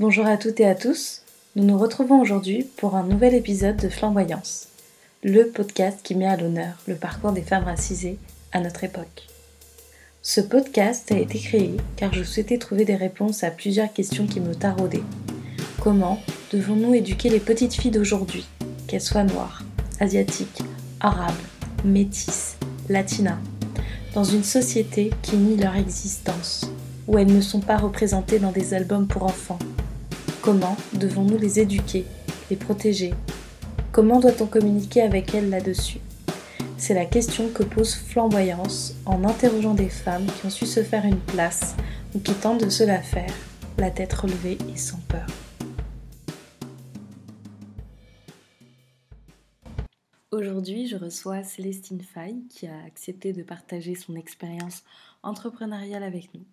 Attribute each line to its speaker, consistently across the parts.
Speaker 1: Bonjour à toutes et à tous. Nous nous retrouvons aujourd'hui pour un nouvel épisode de Flamboyance, le podcast qui met à l'honneur le parcours des femmes racisées à notre époque. Ce podcast a été créé car je souhaitais trouver des réponses à plusieurs questions qui me taraudaient. Comment devons-nous éduquer les petites filles d'aujourd'hui, qu'elles soient noires, asiatiques, arabes, métisses, latinas, dans une société qui nie leur existence, où elles ne sont pas représentées dans des albums pour enfants Comment devons-nous les éduquer, les protéger? Comment doit-on communiquer avec elles là-dessus? C'est la question que pose Flamboyance en interrogeant des femmes qui ont su se faire une place ou qui tentent de se la faire, la tête relevée et sans peur. Aujourd'hui, je reçois Célestine Fay qui a accepté de partager son expérience entrepreneuriale avec nous.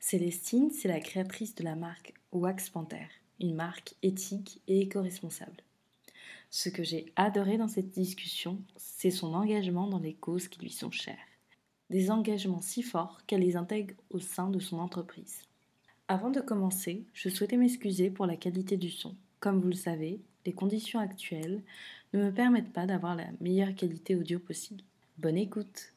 Speaker 1: Célestine, c'est la créatrice de la marque Wax Panther, une marque éthique et éco-responsable. Ce que j'ai adoré dans cette discussion, c'est son engagement dans les causes qui lui sont chères. Des engagements si forts qu'elle les intègre au sein de son entreprise. Avant de commencer, je souhaitais m'excuser pour la qualité du son. Comme vous le savez, les conditions actuelles ne me permettent pas d'avoir la meilleure qualité audio possible. Bonne écoute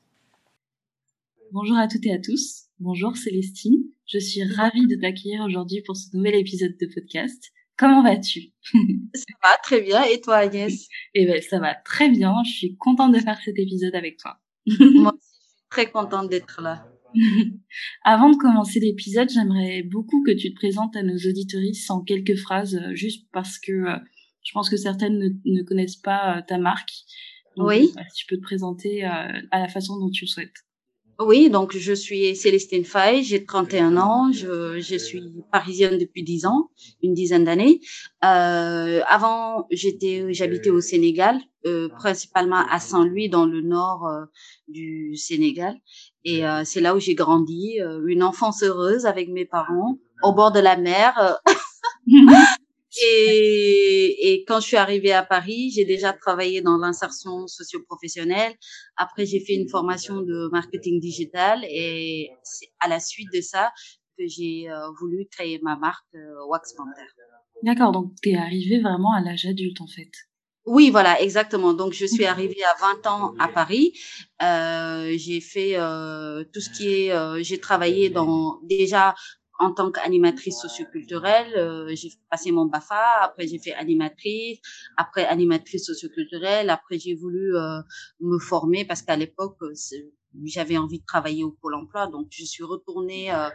Speaker 1: Bonjour à toutes et à tous. Bonjour Célestine. Je suis ravie de t'accueillir aujourd'hui pour ce nouvel épisode de podcast. Comment vas-tu?
Speaker 2: Ça va très bien. Et toi, Agnès?
Speaker 1: Eh ben, ça va très bien. Je suis contente de faire cet épisode avec toi.
Speaker 2: Moi aussi, je suis très contente d'être là.
Speaker 1: Avant de commencer l'épisode, j'aimerais beaucoup que tu te présentes à nos auditoristes en quelques phrases, euh, juste parce que euh, je pense que certaines ne, connaissent pas euh, ta marque.
Speaker 2: oui.
Speaker 1: tu peux te présenter à la façon dont tu le souhaites.
Speaker 2: Oui, donc je suis Célestine Fay, j'ai 31 ans, je, je suis parisienne depuis 10 ans, une dizaine d'années. Euh, avant, j'étais, j'habitais au Sénégal, euh, principalement à Saint-Louis, dans le nord euh, du Sénégal. Et euh, c'est là où j'ai grandi, euh, une enfance heureuse avec mes parents, au bord de la mer. Et, et, quand je suis arrivée à Paris, j'ai déjà travaillé dans l'insertion socio-professionnelle. Après, j'ai fait une formation de marketing digital et c'est à la suite de ça que j'ai euh, voulu créer ma marque euh, Wax Panther.
Speaker 1: D'accord, donc tu es arrivée vraiment à l'âge adulte en fait.
Speaker 2: Oui, voilà, exactement. Donc, je suis arrivée à 20 ans à Paris. Euh, j'ai fait euh, tout ce qui est, euh, j'ai travaillé dans déjà en tant qu'animatrice socioculturelle, euh, j'ai passé mon BAFA, après j'ai fait animatrice, après animatrice socioculturelle, après j'ai voulu euh, me former parce qu'à l'époque euh, j'avais envie de travailler au Pôle emploi, donc je suis retournée euh,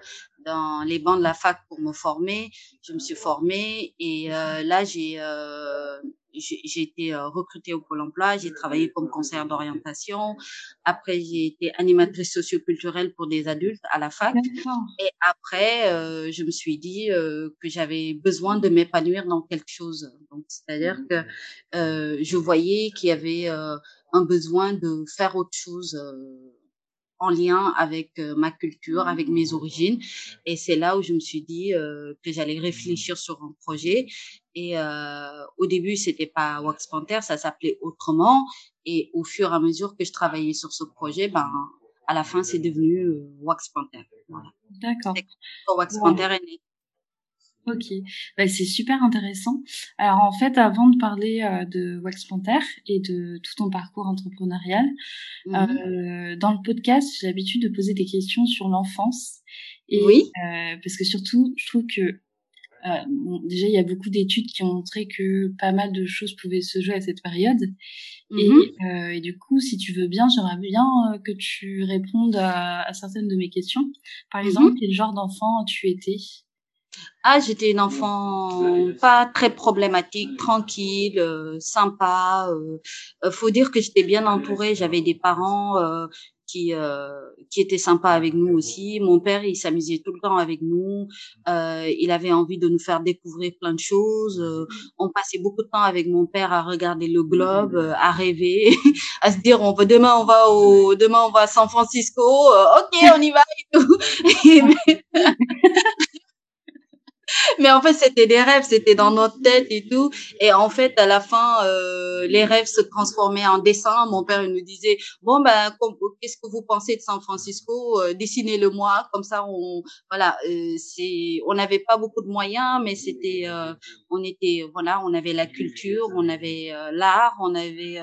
Speaker 2: dans les bancs de la fac pour me former. Je me suis formée et euh, là j'ai euh, j'ai été euh, recrutée au Pôle emploi, j'ai travaillé comme conseillère d'orientation. Après, j'ai été animatrice socioculturelle pour des adultes à la fac. Et après, euh, je me suis dit euh, que j'avais besoin de m'épanouir dans quelque chose. Donc, c'est-à-dire que euh, je voyais qu'il y avait euh, un besoin de faire autre chose euh, en lien avec euh, ma culture, avec mes origines. Et c'est là où je me suis dit euh, que j'allais réfléchir sur un projet. Et euh, au début, c'était pas Wax Panther, ça s'appelait autrement. Et au fur et à mesure que je travaillais sur ce projet, ben à la fin, c'est devenu Wax Panther. Voilà.
Speaker 1: D'accord.
Speaker 2: Wax Panther est né.
Speaker 1: Ok, bah, c'est super intéressant. Alors en fait, avant de parler euh, de Wax Panther et de tout ton parcours entrepreneurial, mmh. euh, dans le podcast, j'ai l'habitude de poser des questions sur l'enfance.
Speaker 2: Et, oui.
Speaker 1: Euh, parce que surtout, je trouve que bon, déjà, il y a beaucoup d'études qui ont montré que pas mal de choses pouvaient se jouer à cette période. Mmh. Et, et, du coup, si tu veux bien, j'aimerais bien que tu répondes à, à, certaines de mes questions. Par exemple, mmh. quel genre d'enfant tu étais
Speaker 2: ah, j'étais une enfant pas très problématique, tranquille, euh, sympa. Euh, faut dire que j'étais bien entourée. J'avais des parents euh, qui qui étaient sympas avec nous aussi. Mon père, il s'amusait tout le temps avec nous. il avait envie de nous faire découvrir plein de choses. on passait beaucoup de temps avec mon père à regarder le globe, à rêver, à se dire on va demain on va au demain on va à San Francisco. ok, on y va et tout. Mais en fait, c'était des rêves, c'était dans notre tête et tout. Et en fait, à la fin, euh, les rêves se transformaient en dessin. Mon père il nous disait bon ben, qu'est-ce que vous pensez de San Francisco? Euh, Dessinez-le-moi. Comme ça, on voilà, euh, c'est, on n'avait pas beaucoup de moyens, mais c'était, euh, on était voilà, on avait la culture, on avait euh, l'art, on avait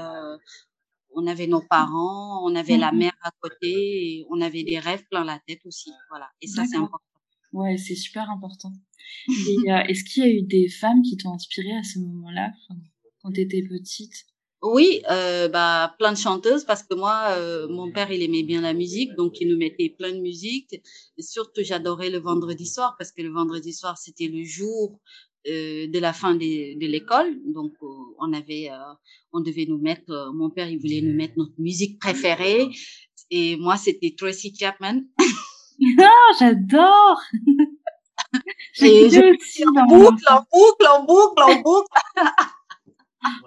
Speaker 2: on avait nos parents, on avait la mmh mer à côté, et on avait des rêves plein la tête aussi. Voilà. Et ça, c'est important.
Speaker 1: Ouais, c'est super important. Et euh, est-ce qu'il y a eu des femmes qui t'ont inspiré à ce moment-là, quand tu étais petite?
Speaker 2: Oui, euh, bah plein de chanteuses parce que moi, euh, mon père, il aimait bien la musique, donc il nous mettait plein de musique. Et surtout, j'adorais le vendredi soir parce que le vendredi soir, c'était le jour euh, de la fin de, de l'école. Donc, euh, on avait, euh, on devait nous mettre. mon père, il voulait nous mettre notre musique préférée, et moi, c'était Tracy Chapman.
Speaker 1: Ah, j'adore.
Speaker 2: J'ai aussi en boucle, en boucle, en boucle, en boucle.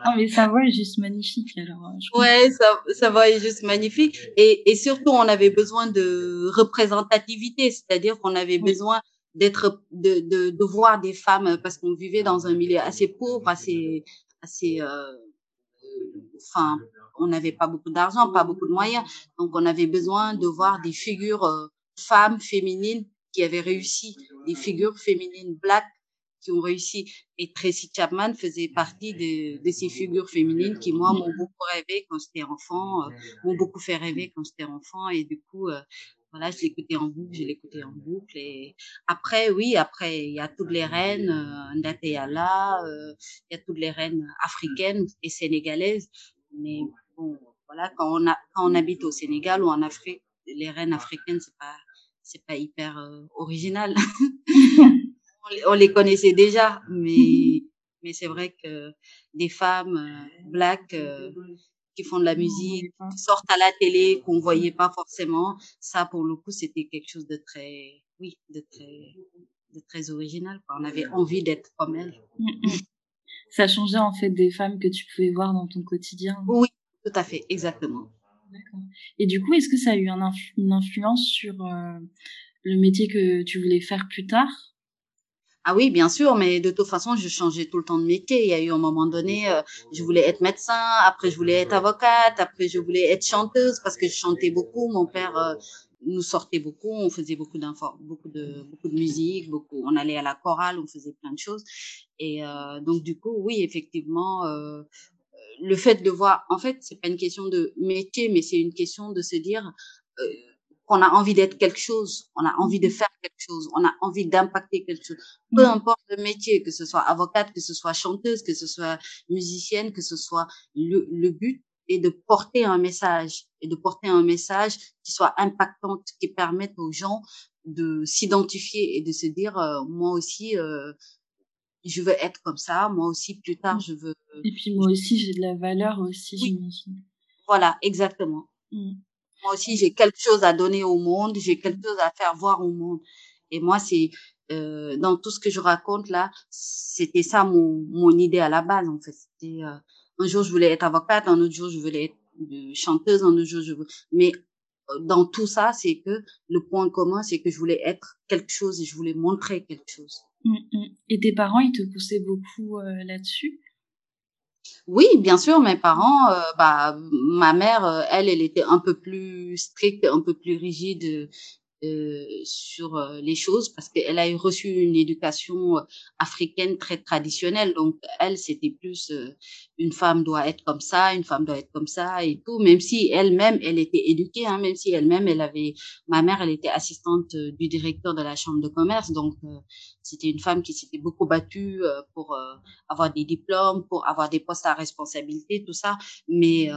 Speaker 1: Non, mais sa voix est juste magnifique. Alors,
Speaker 2: ouais, sa, sa voix est juste magnifique. Et, et surtout, on avait besoin de représentativité, c'est-à-dire qu'on avait besoin d'être de, de, de voir des femmes parce qu'on vivait dans un milieu assez pauvre assez assez euh, enfin on n'avait pas beaucoup d'argent pas beaucoup de moyens donc on avait besoin de voir des figures euh, femmes féminines qui avaient réussi des figures féminines black qui ont réussi et Tracy Chapman faisait partie de, de ces figures féminines qui moi m'ont beaucoup rêvé quand j'étais enfant euh, m'ont beaucoup fait rêver quand j'étais enfant et du coup euh, voilà, je l'écoutais en boucle, je l'écoutais en boucle. Et après, oui, après, il y a toutes les reines, euh, Ndateala, euh, il y a toutes les reines africaines et sénégalaises. Mais bon, voilà, quand on, a, quand on habite au Sénégal ou en Afrique, les reines africaines, c'est pas, c'est pas hyper euh, original. on, les, on, les connaissait déjà, mais, mais c'est vrai que des femmes euh, black, euh, qui font de la musique, qui sortent à la télé, qu'on voyait pas forcément. Ça, pour le coup, c'était quelque chose de très, oui, de très, de très original. Quoi. On avait envie d'être comme elles.
Speaker 1: Ça changeait en fait des femmes que tu pouvais voir dans ton quotidien.
Speaker 2: Oui, tout à fait, exactement.
Speaker 1: Et du coup, est-ce que ça a eu un une influence sur euh, le métier que tu voulais faire plus tard?
Speaker 2: Ah oui, bien sûr, mais de toute façon, je changeais tout le temps de métier. Il y a eu un moment donné, euh, je voulais être médecin, après je voulais être avocate, après je voulais être chanteuse parce que je chantais beaucoup. Mon père euh, nous sortait beaucoup, on faisait beaucoup d'infos, beaucoup de beaucoup de musique, beaucoup. On allait à la chorale, on faisait plein de choses. Et donc du coup, oui, effectivement, le fait de voir, en fait, c'est pas une question de métier, mais c'est une question de se dire euh, qu'on a envie d'être quelque chose, on a envie de faire quelque chose, on a envie d'impacter quelque chose. Peu importe le métier, que ce soit avocate, que ce soit chanteuse, que ce soit musicienne, que ce soit le, le but est de porter un message et de porter un message qui soit impactant, qui permette aux gens de s'identifier et de se dire euh, moi aussi euh, je veux être comme ça, moi aussi plus tard je veux.
Speaker 1: Et puis moi aussi j'ai de la valeur aussi, oui. j'imagine.
Speaker 2: Voilà, exactement. Mm moi aussi j'ai quelque chose à donner au monde, j'ai quelque chose à faire voir au monde. Et moi c'est euh, dans tout ce que je raconte là, c'était ça mon mon idée à la base en fait. C'était euh, un jour je voulais être avocate, un autre jour je voulais être chanteuse, un autre jour je voulais... mais euh, dans tout ça, c'est que le point commun, c'est que je voulais être quelque chose et je voulais montrer quelque chose.
Speaker 1: Et tes parents, ils te poussaient beaucoup euh, là-dessus?
Speaker 2: Oui, bien sûr, mes parents, euh, bah, ma mère, euh, elle, elle était un peu plus stricte, un peu plus rigide sur euh, les choses parce qu'elle a reçu une éducation africaine très traditionnelle. Donc, elle, c'était plus une femme doit être comme ça, une femme doit être comme ça et tout. Même si elle-même, elle était éduquée, hein, même si elle-même, elle avait, ma mère, elle était assistante du directeur de la chambre de commerce. Donc, c'était une femme qui s'était beaucoup battue pour avoir des diplômes, pour avoir des postes à responsabilité, tout ça. Mais,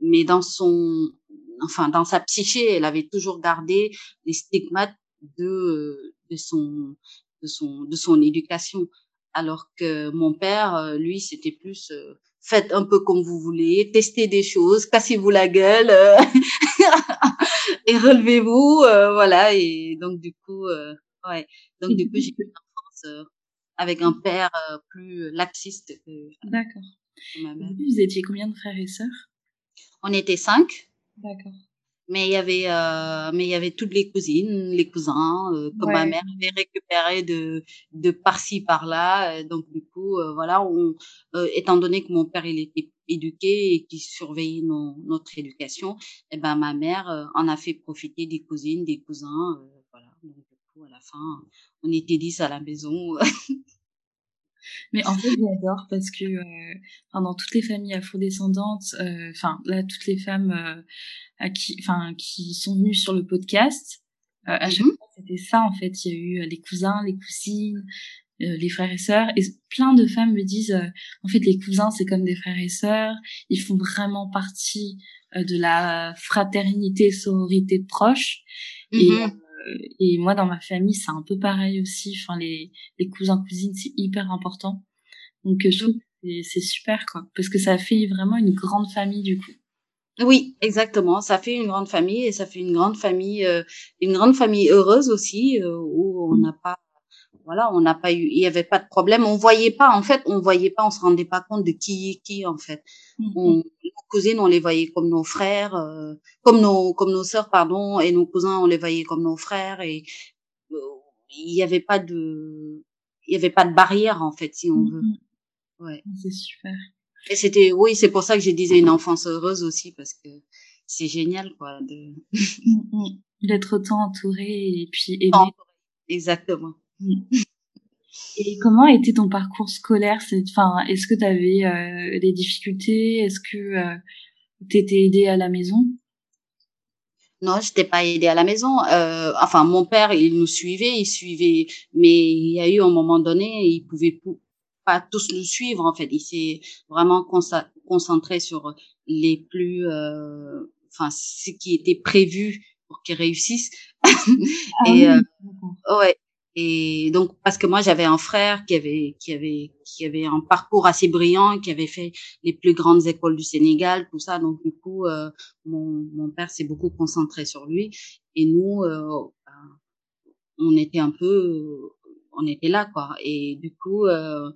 Speaker 2: mais dans son enfin dans sa psyché, elle avait toujours gardé les stigmates de de son de son de son éducation, alors que mon père, lui, c'était plus euh, faites un peu comme vous voulez, testez des choses, cassez-vous la gueule euh, et relevez-vous, euh, voilà. Et donc du coup, euh, ouais, donc du coup j'ai eu une enfance avec un père plus laxiste que.
Speaker 1: D'accord. Vous étiez combien de frères et sœurs?
Speaker 2: On était cinq.
Speaker 1: D'accord.
Speaker 2: mais il y avait euh, mais il y avait toutes les cousines, les cousins euh, que ma mère avait récupéré de de par-ci par-là. Euh, donc du coup, euh, voilà, on, euh, étant donné que mon père il était éduqué et qui surveillait nos, notre éducation, et ben ma mère euh, en a fait profiter des cousines, des cousins, euh, voilà. Donc du coup, à la fin, on était dix à la maison.
Speaker 1: Mais en fait, j'adore parce que euh, dans toutes les familles afrodescendantes, euh, enfin là, toutes les femmes euh, à qui, enfin, qui sont venues sur le podcast, euh, à chaque
Speaker 2: Mhm.
Speaker 1: fois c'était ça en fait. Il y a eu euh, les cousins, les cousines, euh, les frères et sœurs, et plein de femmes me disent, euh, en fait, les cousins c'est comme des frères et sœurs, ils font vraiment partie euh, de la fraternité, sororité proche. Et
Speaker 2: Mhm.
Speaker 1: euh, et moi, dans ma famille, c'est un peu pareil aussi. Enfin, les, les cousins, cousines, c'est hyper important. Donc, euh, je trouve que c'est- super, quoi. Parce que ça fait vraiment une grande famille, du coup.
Speaker 2: Oui, exactement. Ça fait une grande famille et ça fait une grande famille, euh, une grande famille heureuse aussi, euh, où on
Speaker 1: Mmh.
Speaker 2: n'a pas, voilà, on n'a pas eu, il y avait pas de problème. On voyait pas, en fait, on voyait pas, on se rendait pas compte de qui est qui, en fait.
Speaker 1: Mmh,
Speaker 2: On, nos cousines, on les voyait comme nos frères, euh, comme nos, comme nos sœurs, pardon, et nos cousins, on les voyait comme nos frères et euh, il y avait pas de, il y avait pas de barrière, en fait, si on veut.
Speaker 1: mmh.
Speaker 2: Ouais.
Speaker 1: C'est super.
Speaker 2: Et c'était, oui, c'est pour ça que je disais une enfance heureuse aussi, parce que c'est génial, quoi, de,
Speaker 1: Mmh, mmh. D'être autant entouré et puis aimé.
Speaker 2: Entouré. Exactement.
Speaker 1: Et comment était ton parcours scolaire Enfin, est-ce que tu avais euh, des difficultés? Est-ce que euh, tu étais aidée à la maison?
Speaker 2: Non, j'étais pas aidée à la maison. Euh, enfin, mon père, il nous suivait, il suivait, mais il y a eu un moment donné, il pouvait pou- pas tous nous suivre en fait. Il s'est vraiment concentré sur les plus, euh, enfin, ce qui était prévu pour qu'ils réussissent.
Speaker 1: Ah
Speaker 2: Et euh, ouais. Et donc parce que moi j'avais un frère qui avait qui avait qui avait un parcours assez brillant, qui avait fait les plus grandes écoles du Sénégal, tout ça. Donc du coup, euh, mon mon père s'est beaucoup concentré sur lui et nous, euh, ben, on était un peu, euh, on était là quoi. Et du coup, euh,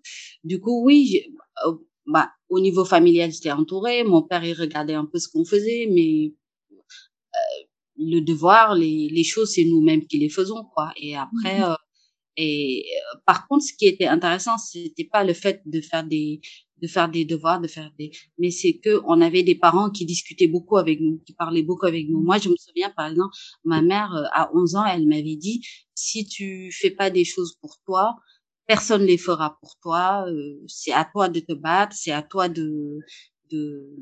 Speaker 2: du coup oui, euh, bah au niveau familial j'étais entourée. Mon père il regardait un peu ce qu'on faisait, mais le devoir, les les choses c'est nous-mêmes qui les faisons quoi. Et après
Speaker 1: Mmh.
Speaker 2: euh, et euh, par contre, ce qui était intéressant, c'était pas le fait de faire des de faire des devoirs, de faire des, mais c'est que on avait des parents qui discutaient beaucoup avec nous, qui parlaient beaucoup avec nous. Moi, je me souviens par exemple, ma mère euh, à 11 ans, elle m'avait dit si tu fais pas des choses pour toi, personne les fera pour toi. euh, c'est à toi de te battre, c'est à toi de de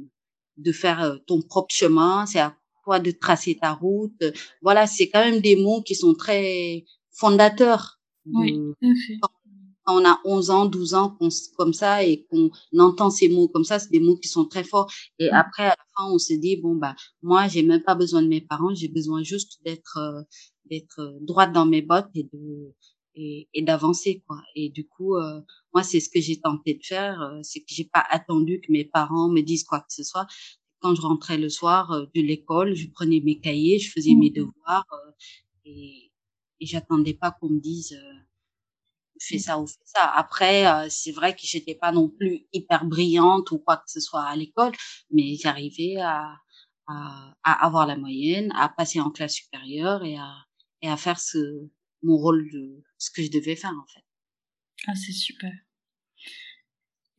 Speaker 2: de faire ton propre chemin, c'est à toi de tracer ta route. Voilà, c'est quand même des mots qui sont très fondateurs
Speaker 1: Oui,
Speaker 2: de
Speaker 1: tout à fait.
Speaker 2: quand on a 11 ans, 12 ans, comme ça, et qu'on entend ces mots comme ça, c'est des mots qui sont très forts. Et après, à la fin, on se dit, bon, bah, moi, j'ai même pas besoin de mes parents, j'ai besoin juste d'être, euh, d'être euh, droite dans mes bottes et de, et, et d'avancer, quoi. Et du coup, euh, moi, c'est ce que j'ai tenté de faire, euh, c'est que j'ai pas attendu que mes parents me disent quoi que ce soit. Quand je rentrais le soir euh, de l'école, je prenais mes cahiers, je faisais mes
Speaker 1: Mmh.
Speaker 2: devoirs, euh, et, et j'attendais pas qu'on me dise, euh, fais
Speaker 1: Mmh.
Speaker 2: ça ou fais ça. Après, euh, c'est vrai que j'étais pas non plus hyper brillante ou quoi que ce soit à l'école, mais j'arrivais à, à, à avoir la moyenne, à passer en classe supérieure et à, et à faire ce, mon rôle de ce que je devais faire, en fait.
Speaker 1: Ah, c'est super.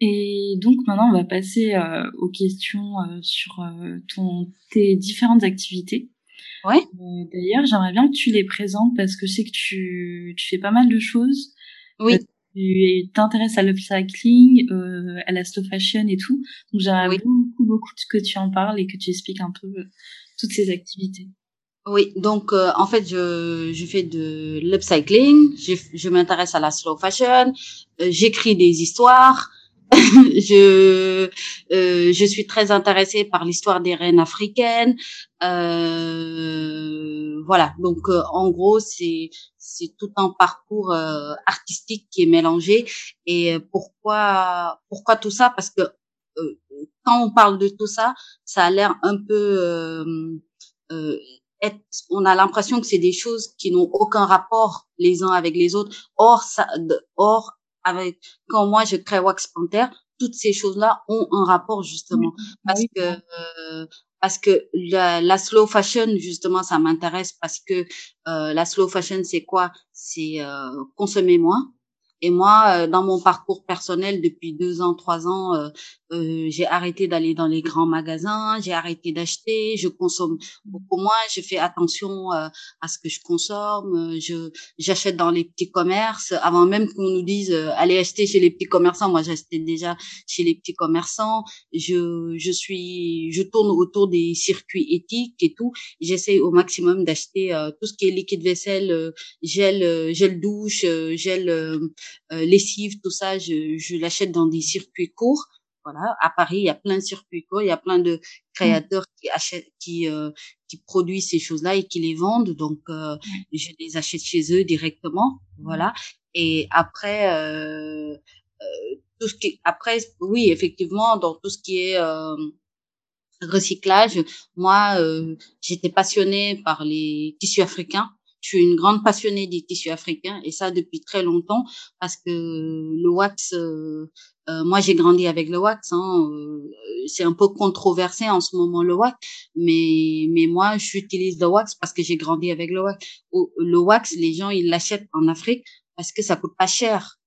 Speaker 1: Et donc maintenant, on va passer euh, aux questions euh, sur euh, ton, tes différentes activités.
Speaker 2: Ouais.
Speaker 1: Euh, D'ailleurs, j'aimerais bien que tu les présentes parce que je sais que tu, tu fais pas mal de choses.
Speaker 2: Oui.
Speaker 1: Euh, tu t'intéresses à l'upcycling, euh, à la slow fashion et tout. Donc j'aimerais
Speaker 2: Oui.
Speaker 1: beaucoup, beaucoup que tu en parles et que tu expliques un peu euh, toutes ces activités.
Speaker 2: Oui, donc euh, en fait, je, je fais de l'upcycling, je, je m'intéresse à la slow fashion, euh, j'écris des histoires, je euh, je suis très intéressée par l'histoire des reines africaines. Euh, voilà, donc euh, en gros, c'est c'est tout un parcours euh, artistique qui est mélangé. Et euh, pourquoi pourquoi tout ça? Parce que euh, quand on parle de tout ça, ça a l'air un peu être, on a l'impression que c'est des choses qui n'ont aucun rapport les uns avec les autres. Or, ça, or avec quand moi je crée Wax Panther, toutes ces choses-là ont un rapport justement.
Speaker 1: Ah
Speaker 2: parce
Speaker 1: oui,
Speaker 2: que euh, parce que la, la, slow fashion justement ça m'intéresse parce que euh, la slow fashion c'est quoi? C'est euh, consommer moins et moi, euh, dans mon parcours personnel, depuis deux ans, trois ans, euh, euh, j'ai arrêté d'aller dans les grands magasins, j'ai arrêté d'acheter, je consomme beaucoup moins, je fais attention à ce que je consomme, je j'achète dans les petits commerces. Avant même qu'on nous dise allez acheter chez les petits commerçants, moi j'achetais déjà chez les petits commerçants. Je je suis, je tourne autour des circuits éthiques et tout. J'essaie au maximum d'acheter tout ce qui est liquide vaisselle, gel, gel douche, gel euh, lessive, tout ça, je, je l'achète dans des circuits courts. Voilà, à Paris, il y a plein de circuits courts, il y a plein de créateurs qui achètent, qui euh, qui produisent ces choses-là et qui les vendent. Donc, euh, je les achète chez eux directement. Voilà. Et après, euh, euh, tout ce qui, après, oui, effectivement, dans tout ce qui est euh, recyclage, moi, j'étais passionnée par les tissus africains. Je suis une grande passionnée des tissus africains et ça depuis très longtemps parce que le wax, euh, euh, moi j'ai grandi avec le wax. Hein, euh, c'est un peu controversé en ce moment le wax, mais mais moi j'utilise le wax parce que j'ai grandi avec le wax. Le wax, les gens ils l'achètent en Afrique parce que ça coûte pas cher.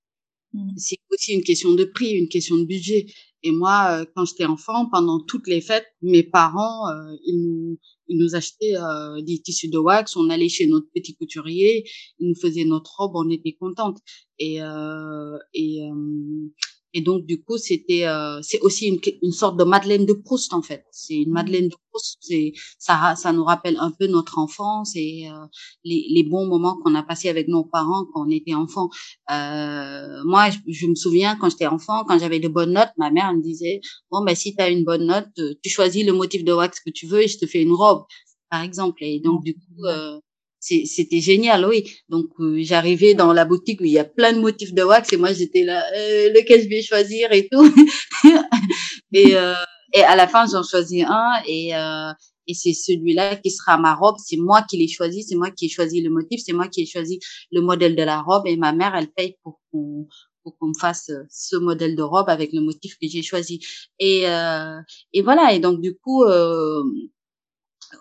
Speaker 2: Mmh. C'est aussi une question de prix, une question de budget. Et moi, quand j'étais enfant, pendant toutes les fêtes, mes parents, ils nous il nous achetait euh, des tissus de wax, on allait chez notre petit couturier, il nous faisait notre robe, on était contente. Et euh, et euh, et donc du coup c'était euh, c'est aussi une, une sorte de Madeleine de Proust en fait. C'est une mmh. Madeleine de Proust. C'est ça ça nous rappelle un peu notre enfance et euh, les, les bons moments qu'on a passés avec nos parents quand on était enfant. Euh, moi je, je, me souviens quand j'étais enfant quand j'avais de bonnes notes, ma mère me disait bon ben si tu as une bonne note, tu choisis le motif de wax que tu veux et je te fais une robe par exemple. Et donc du coup euh, c'était génial, oui. Donc euh, j'arrivais dans la boutique où il y a plein de motifs de wax et moi j'étais là, euh, lequel je vais choisir et tout. et, euh, et à la fin j'en choisis un et euh, et c'est celui-là qui sera ma robe. C'est moi qui l'ai choisi, c'est moi qui ai choisi le motif, c'est moi qui ai choisi le modèle de la robe et ma mère elle paye pour qu'on pour qu'on me fasse euh, ce modèle de robe avec le motif que j'ai choisi. Et euh, et voilà. Et donc du coup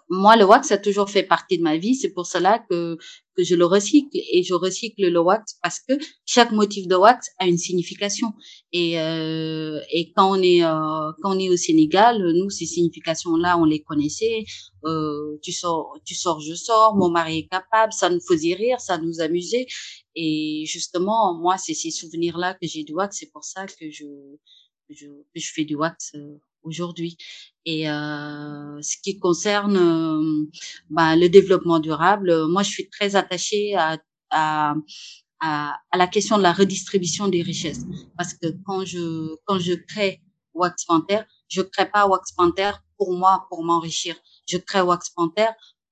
Speaker 2: moi, le wax a toujours fait partie de ma vie. C'est pour cela que, que je le recycle et je recycle le wax parce que chaque motif de wax a une signification. Et, euh, et quand on est euh, quand on est au Sénégal, nous ces significations-là, on les connaissait. Euh, tu sors, tu sors, je sors. Mon mari est capable. Ça nous faisait rire, ça nous amusait. Et justement, moi, c'est ces souvenirs-là que j'ai du wax. C'est pour ça que je que je, fais du wax euh, aujourd'hui. Et euh, ce qui concerne euh, bah, le développement durable, moi, je suis très attachée à, à, à, à, la question de la redistribution des richesses. Parce que quand je, quand je crée Wax Panther, je crée pas Wax Panther pour moi, pour m'enrichir. Je crée Wax Panther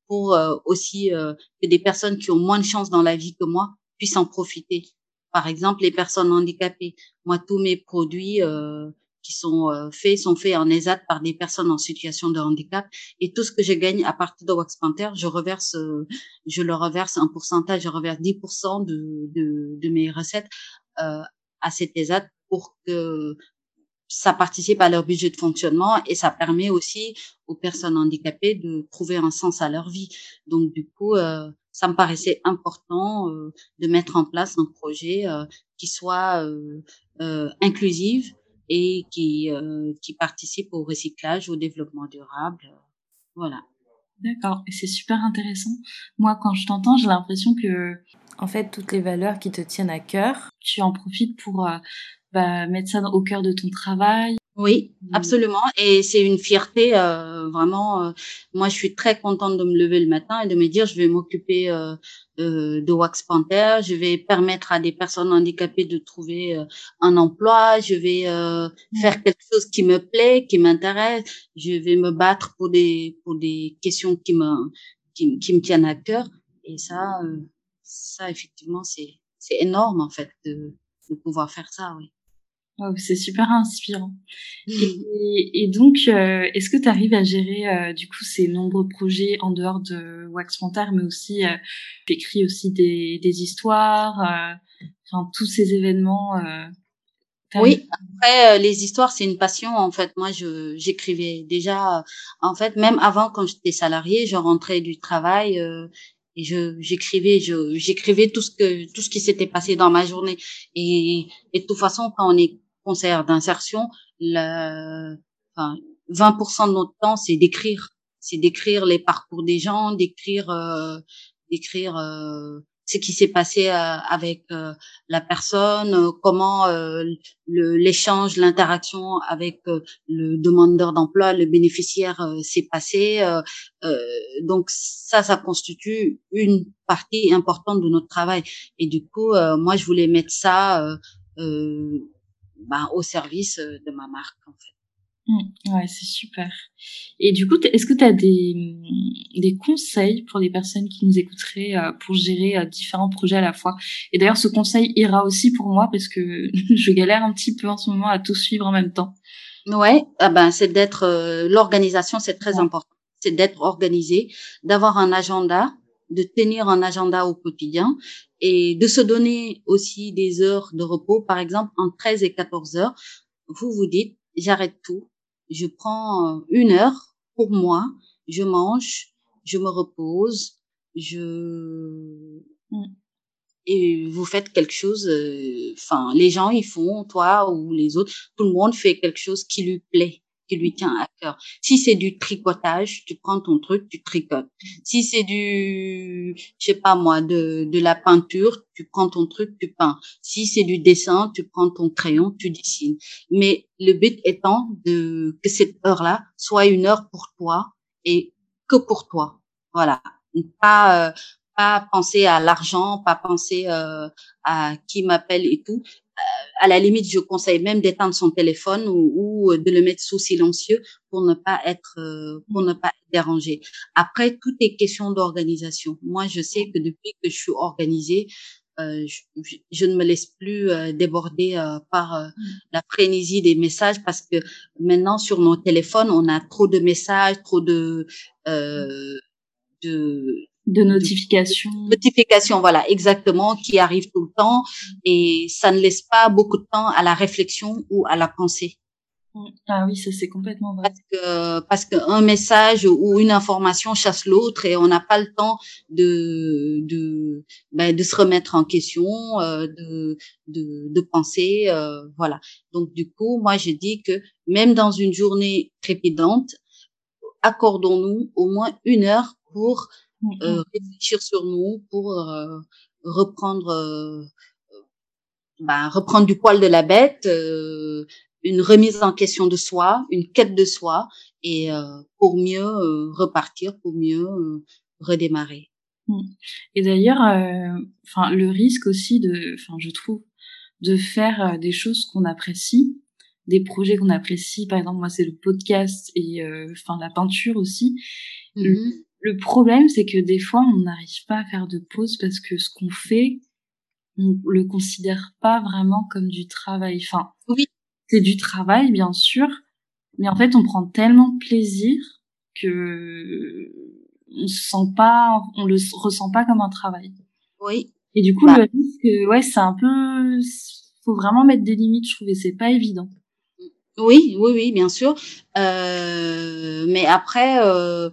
Speaker 2: pour euh, aussi euh, que des personnes qui ont moins de chance dans la vie que moi puissent en profiter. Par exemple, les personnes handicapées. Moi, tous mes produits, euh, qui sont euh, faits sont faits en ESAT par des personnes en situation de handicap et tout ce que je gagne à partir de Wax Panther, je reverse euh, je le reverse un pourcentage, je reverse 10% de, de, de mes recettes euh, à cet ESAT pour que ça participe à leur budget de fonctionnement et ça permet aussi aux personnes handicapées de trouver un sens à leur vie. Donc du coup, euh, ça me paraissait important euh, de mettre en place un projet euh, qui soit inclusif, et qui, euh, qui participent au recyclage, au développement durable. Voilà.
Speaker 1: D'accord, et c'est super intéressant. Moi, quand je t'entends, j'ai l'impression que, en fait, toutes les valeurs qui te tiennent à cœur, tu en profites pour euh, bah, mettre ça au cœur de ton travail.
Speaker 2: Oui, mmh. absolument. Et c'est une fierté, euh, vraiment. Euh, moi, je suis très contente de me lever le matin et de me dire, je vais m'occuper euh, euh, de Wax Panther, je vais permettre à des personnes handicapées de trouver euh, un emploi, je vais euh, faire quelque chose qui me plaît, qui m'intéresse, je vais me battre pour des pour des questions qui me qui, qui me tiennent à cœur et ça ça effectivement c'est c'est énorme en fait de de pouvoir faire ça, oui.
Speaker 1: Oh, c'est super inspirant. Et, et donc, euh, est-ce que tu arrives à gérer euh, du coup ces nombreux projets en dehors de Wax Panther, mais aussi euh, tu écris aussi des, des histoires, enfin tous ces événements.
Speaker 2: Oui, après les histoires c'est une passion en fait. Moi je j'écrivais déjà en fait même avant quand j'étais salariée, je rentrais du travail et je j'écrivais je j'écrivais tout ce que tout ce qui s'était passé dans ma journée et et de toute façon quand on est conseillère d'insertion, le enfin 20% de notre temps c'est d'écrire, c'est d'écrire les parcours des gens, d'écrire euh, d'écrire euh, ce qui s'est passé euh, avec euh, la personne, euh, comment l'échange, l'interaction avec le demandeur d'emploi, le bénéficiaire s'est passé. donc ça, ça constitue une partie importante de notre travail. Et du coup, moi, je voulais mettre ça ben, au service de ma marque, en fait.
Speaker 1: Mmh, ouais, c'est super. Et du coup, est-ce que tu as des, des conseils pour les personnes qui nous écouteraient euh, pour gérer euh, différents projets à la fois? Et d'ailleurs, ce conseil ira aussi pour moi parce que je galère un petit peu en ce moment à tout suivre en même temps.
Speaker 2: Ouais, ah ben, c'est d'être euh, l'organisation, c'est très important. C'est d'être organisé, d'avoir un agenda, de tenir un agenda au quotidien et de se donner aussi des heures de repos. Par exemple, en 13 et 14 heures, vous vous dites, j'arrête tout, je prends euh, une heure pour moi, je mange, je me repose, je mmh. et vous faites quelque chose. Euh, enfin, les gens ils font, toi ou les autres, tout le monde fait quelque chose qui lui plaît qui lui tient à cœur. Si c'est du tricotage, tu prends ton truc, tu tricotes. Si c'est du, je sais pas moi, de, de la peinture, tu prends ton truc, tu peins. Si c'est du dessin, tu prends ton crayon, tu dessines. Mais le but étant de que cette heure-là soit une heure pour toi et que pour toi. Voilà. Pas euh, pas penser à l'argent, pas penser euh, à qui m'appelle et tout à la limite, je conseille même d'éteindre son téléphone ou, de le mettre sous silencieux pour ne pas être euh, pour ne pas être dérangé. Après, tout est question d'organisation. Moi, je sais que depuis que je suis organisée, euh, je, ne me laisse plus euh, déborder par mmh. la frénésie des messages parce que maintenant sur nos téléphones, on a trop de messages, trop de
Speaker 1: de de notifications.
Speaker 2: Notifications, voilà, exactement, qui arrivent tout le temps et ça ne laisse pas beaucoup de temps à la réflexion ou à la pensée.
Speaker 1: Ah oui, ça c'est complètement vrai.
Speaker 2: Parce que parce qu'un message ou une information chasse l'autre et on n'a pas le temps de de ben, de se remettre en question, euh, de de de penser, euh, voilà. Donc du coup, moi je dis que même dans une journée trépidante, accordons-nous au moins une heure pour Mmh, euh, mmh. réfléchir sur nous pour euh, reprendre euh, bah, reprendre du poil de la bête, une remise en question de soi, une quête de soi, et pour mieux repartir, pour mieux redémarrer.
Speaker 1: Mmh. Et d'ailleurs, enfin le risque aussi de, enfin je trouve, de faire des choses qu'on apprécie, des projets qu'on apprécie. Par exemple, moi c'est le podcast et enfin la peinture aussi le problème, c'est que des fois, on n'arrive pas à faire de pause parce que ce qu'on fait, on le considère pas vraiment comme du travail. Enfin,
Speaker 2: oui.
Speaker 1: c'est du travail, bien sûr, mais en fait, on prend tellement de plaisir que on se sent pas, on le ressent pas comme un travail.
Speaker 2: Oui.
Speaker 1: Et du coup, bah. le risque, ouais, c'est un peu, faut vraiment mettre des limites, je trouve, et c'est pas évident.
Speaker 2: Oui, oui, oui, bien sûr. Euh, mais après, euh,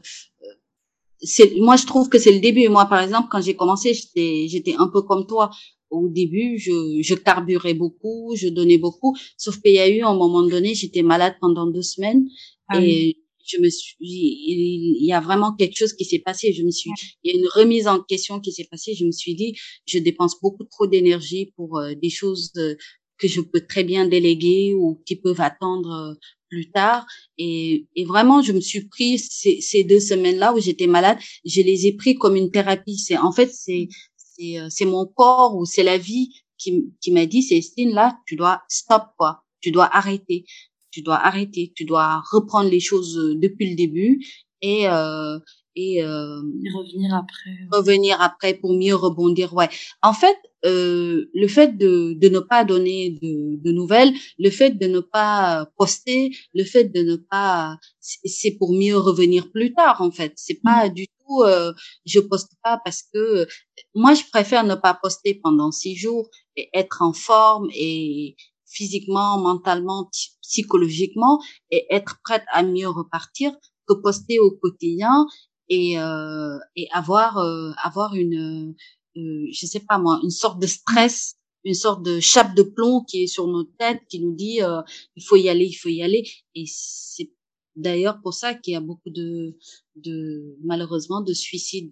Speaker 2: moi je trouve que c'est le début. Moi par exemple quand j'ai commencé j'étais j'étais un peu comme toi. Au début je je carburais beaucoup je donnais beaucoup. Sauf qu'il y a eu un moment donné j'étais malade pendant deux semaines. Ah et je me suis il y a vraiment quelque chose qui s'est passé. Je me suis il y a une remise en question qui s'est passée. Je me suis dit je dépense beaucoup trop d'énergie pour euh, des choses euh, que je peux très bien déléguer ou qui peuvent attendre euh, plus tard. Et, et vraiment, je me suis pris ces, ces deux semaines-là où j'étais malade, je les ai pris comme une thérapie. C'est en fait, c'est c'est euh, mon corps ou c'est la vie qui qui m'a dit, Céline là, tu dois stop quoi, tu dois arrêter, tu dois arrêter, tu dois reprendre les choses euh, depuis le début. Et euh,
Speaker 1: et, euh, revenir après.
Speaker 2: Revenir après pour mieux rebondir. Ouais. En fait, euh, le fait de, de ne pas donner de, de nouvelles, le fait de ne pas poster, le fait de ne pas, c'est pour mieux revenir plus tard. En fait, c'est pas mmh. du tout. Euh, je poste pas parce que moi, je préfère ne pas poster pendant six jours et être en forme et physiquement, mentalement, psychologiquement et être prête à mieux repartir que poster au quotidien et euh, et avoir euh, avoir une euh, je sais pas moi une sorte de stress une sorte de chape de plomb qui est sur nos têtes qui nous dit euh, il faut y aller il faut y aller. Et c'est d'ailleurs pour ça qu'il y a beaucoup de de malheureusement de suicides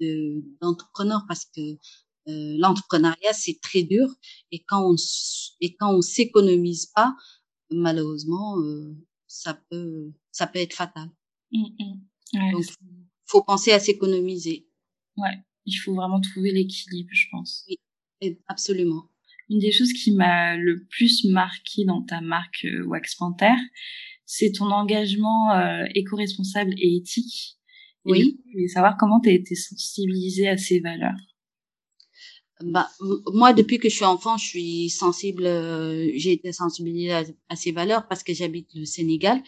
Speaker 2: d'entrepreneurs parce que euh, l'entrepreneuriat c'est très dur. Et quand on et quand on s'économise pas malheureusement euh, ça peut ça peut être fatal. Mmh, mmh. donc faut penser à s'économiser.
Speaker 1: Ouais il faut vraiment trouver l'équilibre je pense.
Speaker 2: Oui absolument.
Speaker 1: Une des choses qui m'a le plus marqué dans ta marque euh, Wax Panther c'est ton engagement euh, éco-responsable et éthique.
Speaker 2: Oui.
Speaker 1: je voulais savoir comment tu as été sensibilisée à ces valeurs.
Speaker 2: Bah, moi, depuis que je suis enfant, je suis sensible, euh, j'ai été sensibilisée à, ces valeurs parce que j'habite le Sénégal.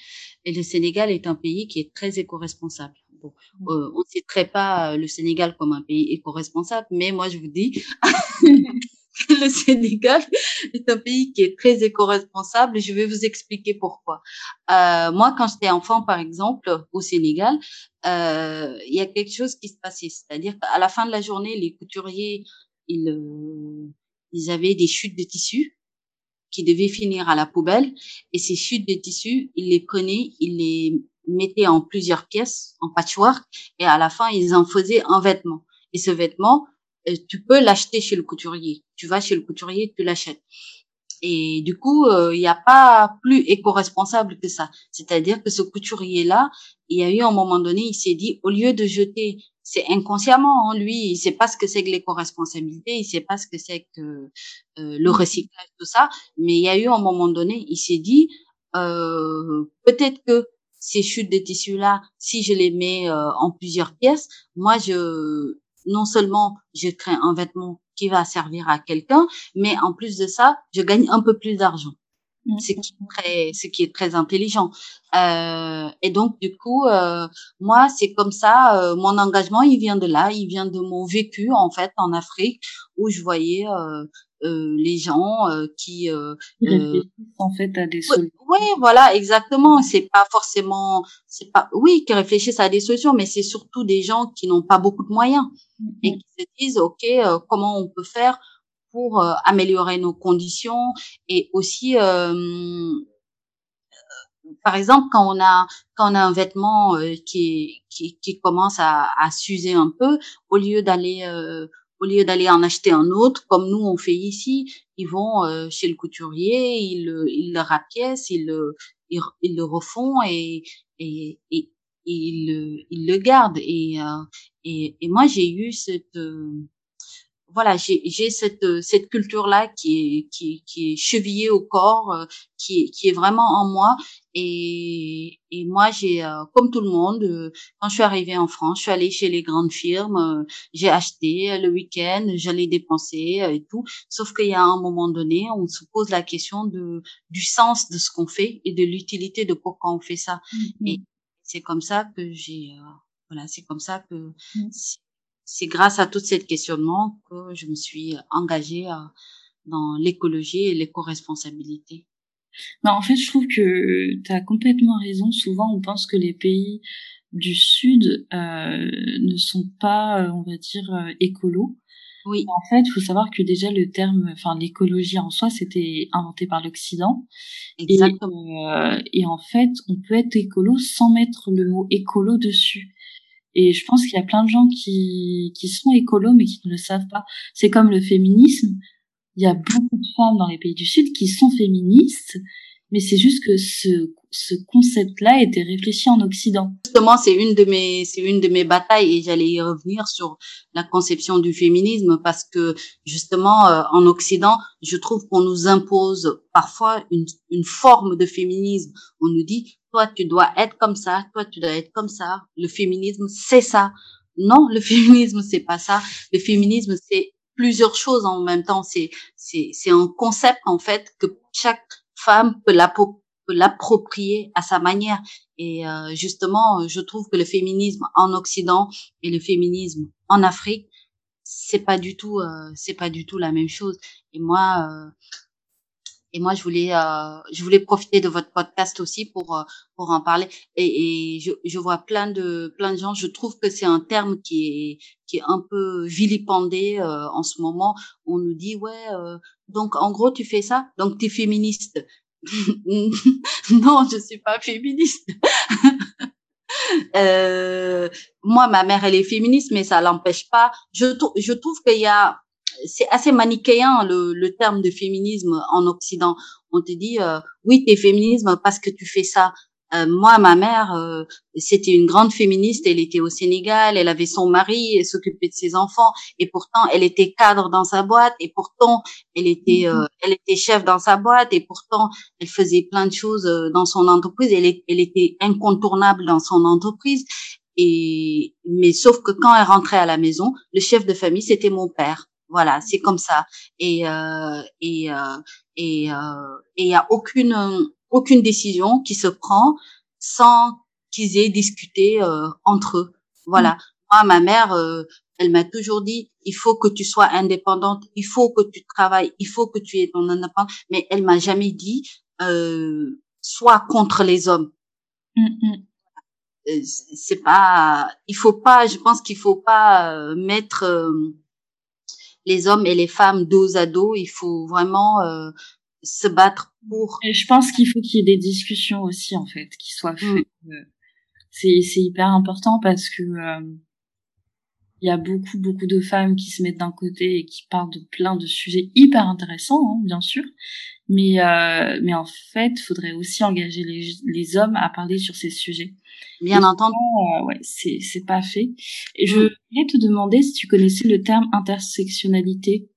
Speaker 2: Et le Sénégal est un pays qui est très éco-responsable. Bon, mmh. euh, on ne citerait pas le Sénégal comme un pays éco-responsable, mais moi, je vous dis que le Sénégal est un pays qui est très éco-responsable. Je vais vous expliquer pourquoi. Euh, moi, quand j'étais enfant, par exemple, au Sénégal, euh, il y a quelque chose qui se passait. C'est-à-dire qu'à la fin de la journée, les couturiers ils, euh, ils avaient des chutes de tissus qui devaient finir à la poubelle. Et ces chutes de tissus, ils les prenaient, ils les mettaient en plusieurs pièces, en patchwork, et à la fin, ils en faisaient un vêtement. Et ce vêtement, euh, tu peux l'acheter chez le couturier. Tu vas chez le couturier, tu l'achètes. Et du coup, euh, il n'y a pas plus éco-responsable que ça. C'est-à-dire que ce couturier-là, il y a eu un moment donné, il s'est dit, au lieu de jeter c'est inconsciemment, hein, lui, il sait pas ce que c'est que l'éco-responsabilité, il sait pas ce que c'est que euh, le recyclage, tout ça. Mais il y a eu un moment donné, il s'est dit, euh, peut-être que ces chutes de tissus là, si je les mets euh, en plusieurs pièces, moi je, non seulement je crée un vêtement qui va servir à quelqu'un, mais en plus de ça, je gagne un peu plus d'argent. Mmh. ce qui est très, ce qui est très intelligent. Euh, et donc du coup, euh, moi c'est comme ça, euh, mon engagement il vient de là, il vient de mon vécu en fait en Afrique où je voyais euh, euh, les gens euh, qui
Speaker 1: en fait à des solutions.
Speaker 2: Oui, voilà, exactement. C'est pas forcément, c'est pas, oui, qui réfléchissent à des solutions, mais c'est surtout des gens qui n'ont pas beaucoup de moyens mmh. et qui se disent, ok, comment on peut faire pour euh, améliorer nos conditions et aussi euh, euh, par exemple, quand on a quand on a un vêtement qui, qui, qui commence à, à s'user un peu, au lieu d'aller au lieu d'aller en acheter un autre, comme nous on fait ici, ils vont chez le couturier, ils ils le rapiècent, ils le ils, le refont et et, et, ils le ils le gardent. Et et, et moi j'ai eu cette voilà, j'ai cette euh, cette culture là qui est qui qui est chevillée au corps, euh, qui est qui est vraiment en moi et et moi j'ai euh, comme tout le monde quand je suis arrivée en France, je suis allée chez les grandes firmes, j'ai acheté le week-end, j'allais dépenser et tout. Sauf qu'il y a un moment donné, on se pose la question de du sens de ce qu'on fait et de l'utilité de pourquoi on fait ça. Mmh et c'est comme ça que j'ai voilà, c'est comme ça que mmh c'est grâce à tout ce questionnement que je me suis engagée euh, dans l'écologie et l'éco-responsabilité.
Speaker 1: Non, en fait, je trouve que tu as complètement raison. Souvent, on pense que les pays du Sud euh, ne sont pas, euh, on va dire, euh, écolos.
Speaker 2: Oui.
Speaker 1: En fait, il faut savoir que déjà le terme, enfin l'écologie en soi, c'était inventé par l'Occident.
Speaker 2: Exactement.
Speaker 1: Et, et, en fait, on peut être écolo sans mettre le mot écolo dessus. Et je pense qu'il y a plein de gens qui, qui sont écolos mais qui ne le savent pas. C'est comme le féminisme. Il y a beaucoup de femmes dans les pays du Sud qui sont féministes, mais c'est juste que ce, ce concept-là été réfléchi en Occident.
Speaker 2: Justement, c'est une de mes, c'est une de mes batailles et j'allais y revenir sur la conception du féminisme parce que justement, euh, en Occident, je trouve qu'on nous impose parfois une, une forme de féminisme. On nous dit, toi tu dois être comme ça, toi tu dois être comme ça. Le féminisme, c'est ça. Non, le féminisme, c'est pas ça. Le féminisme, c'est plusieurs choses en même temps. C'est, c'est, c'est un concept, en fait, que chaque femme peut l'approprier à sa manière. Et euh, justement, je trouve que le féminisme en Occident et le féminisme en Afrique, c'est pas du tout, euh, c'est pas du tout la même chose. Et moi, euh, et moi je voulais euh, je voulais profiter de votre podcast aussi pour euh, pour en parler. Et, et je, je vois plein de plein de gens. Je trouve que c'est un terme qui est qui est un peu vilipendé euh, en ce moment. On nous dit ouais donc en gros tu fais ça. Donc tu es féministe. Non je suis pas féministe. Euh, moi ma mère elle est féministe mais ça l'empêche pas. Je je trouve qu'il y a c'est assez manichéen le, le, terme de féminisme en Occident. On te dit euh, oui, t'es féminisme parce que tu fais ça. Euh, moi, ma mère, euh, c'était une grande féministe. Elle était au Sénégal, elle avait son mari, elle s'occupait de ses enfants, et pourtant, elle était cadre dans sa boîte, et pourtant, elle était, euh, mm-hmm. elle était chef dans sa boîte, et pourtant, elle faisait plein de choses euh, dans son entreprise. Elle, elle était incontournable dans son entreprise. Et mais sauf que quand elle rentrait à la maison, le chef de famille, c'était mon père. Voilà, c'est comme ça. Et euh, et euh, et euh, et il y a aucune aucune décision qui se prend sans qu'ils aient discuté euh, entre eux. Voilà. Mmh. Moi, ma mère, euh, elle m'a toujours dit il faut que tu sois indépendante, il faut que tu travailles, il faut que tu aies ton indépendance. Mais elle m'a jamais dit euh, sois contre les hommes. Mmh, mmh. C'est pas, il faut pas, je pense qu'il faut pas mettre les hommes et les femmes dos à dos. Il faut vraiment euh, se battre pour.
Speaker 1: Et je pense qu'il faut qu'il y ait des discussions aussi, en fait, qui soient mm. faites. C'est, c'est hyper important parce que euh, il y a beaucoup, beaucoup de femmes qui se mettent d'un côté et qui parlent de plein de sujets hyper intéressants, hein, bien sûr. Mais, euh, mais en fait, il faudrait aussi engager les, les hommes à parler sur ces sujets.
Speaker 2: Bien entendu.
Speaker 1: Euh, ouais, c'est, c'est pas fait. Et je mm. voulais te demander si tu connaissais le terme intersectionnalité.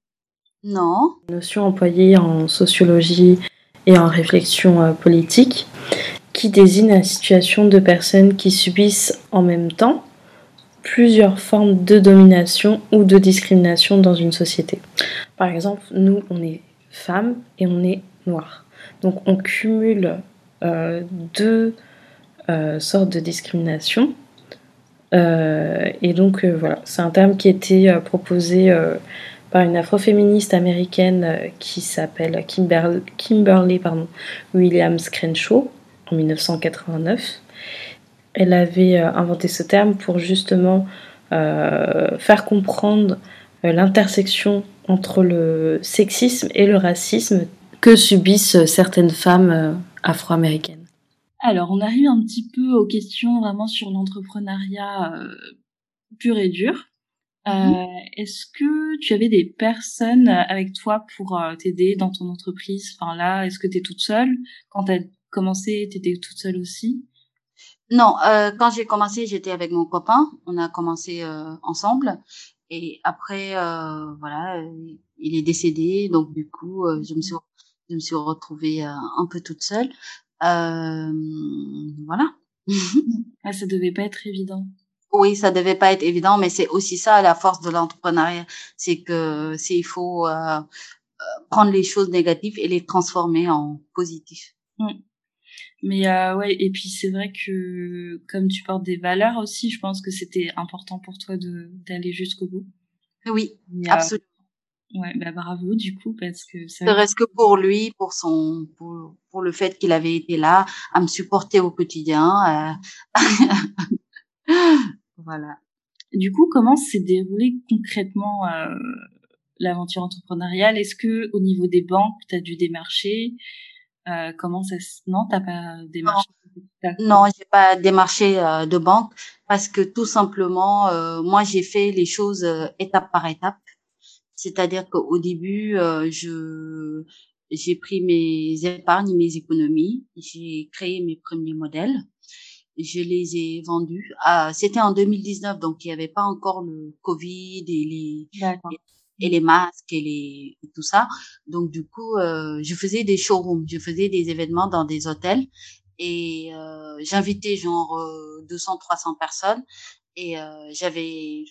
Speaker 2: Non.
Speaker 1: Notion employée en sociologie et en réflexion euh, politique qui désigne la situation de personnes qui subissent en même temps plusieurs formes de domination ou de discrimination dans une société. Par exemple, nous, on est femmes et on est noirs. Donc on cumule euh, deux euh, sortes de discrimination. Euh, et donc voilà, c'est un terme qui a été proposé par une afroféministe américaine qui s'appelle Kimberly, Kimberly Williams Crenshaw en 1989 elle avait euh, inventé ce terme pour justement euh, faire comprendre euh, l'intersection entre le sexisme et le racisme que subissent certaines femmes afro-américaines. Alors, on arrive un petit peu aux questions vraiment sur l'entrepreneuriat pur et dur. Mhm. Est-ce que tu avais des personnes avec toi pour t'aider dans ton entreprise? Enfin là, est-ce que tu es toute seule? Quand tu as commencé, tu étais toute seule aussi?
Speaker 2: Non, euh, quand j'ai commencé, j'étais avec mon copain. On a commencé euh, ensemble. Et après, euh, voilà, il est décédé. Donc, du coup, euh, je me suis, je me suis retrouvée euh, un peu toute seule. Euh, voilà.
Speaker 1: ah, ça devait pas être évident.
Speaker 2: Oui, ça devait pas être évident, mais c'est aussi ça la force de l'entrepreneuriat, c'est que c'est il faut prendre les choses négatives et les transformer en positifs.
Speaker 1: Mm. Mais euh, ouais, et puis c'est vrai que comme tu portes des valeurs aussi, je pense que c'était important pour toi de d'aller jusqu'au bout.
Speaker 2: Oui, absolument.
Speaker 1: Ouais, bah bravo du coup parce que
Speaker 2: ça. reste que pour lui, pour son, pour, pour le fait qu'il avait été là à me supporter au quotidien. Euh... voilà.
Speaker 1: Du coup, comment s'est déroulé concrètement euh, l'aventure entrepreneuriale? Est-ce que au niveau des banques, tu as dû démarcher? Euh, comment ça Non, t'as pas démarché
Speaker 2: Non, j'ai pas démarché euh, de banque parce que tout simplement, euh, moi j'ai fait les choses étape par étape. C'est-à-dire qu'au début, je j'ai pris mes épargnes, mes économies, j'ai créé mes premiers modèles, je les ai vendus. C'était en 2019, donc il n'y avait pas encore le Covid et les, et les masques et les tout ça. Donc du coup, euh, je faisais des showrooms, je faisais des événements dans des hôtels et euh, j'invitais genre 200 euh, 300 personnes et euh, j'avais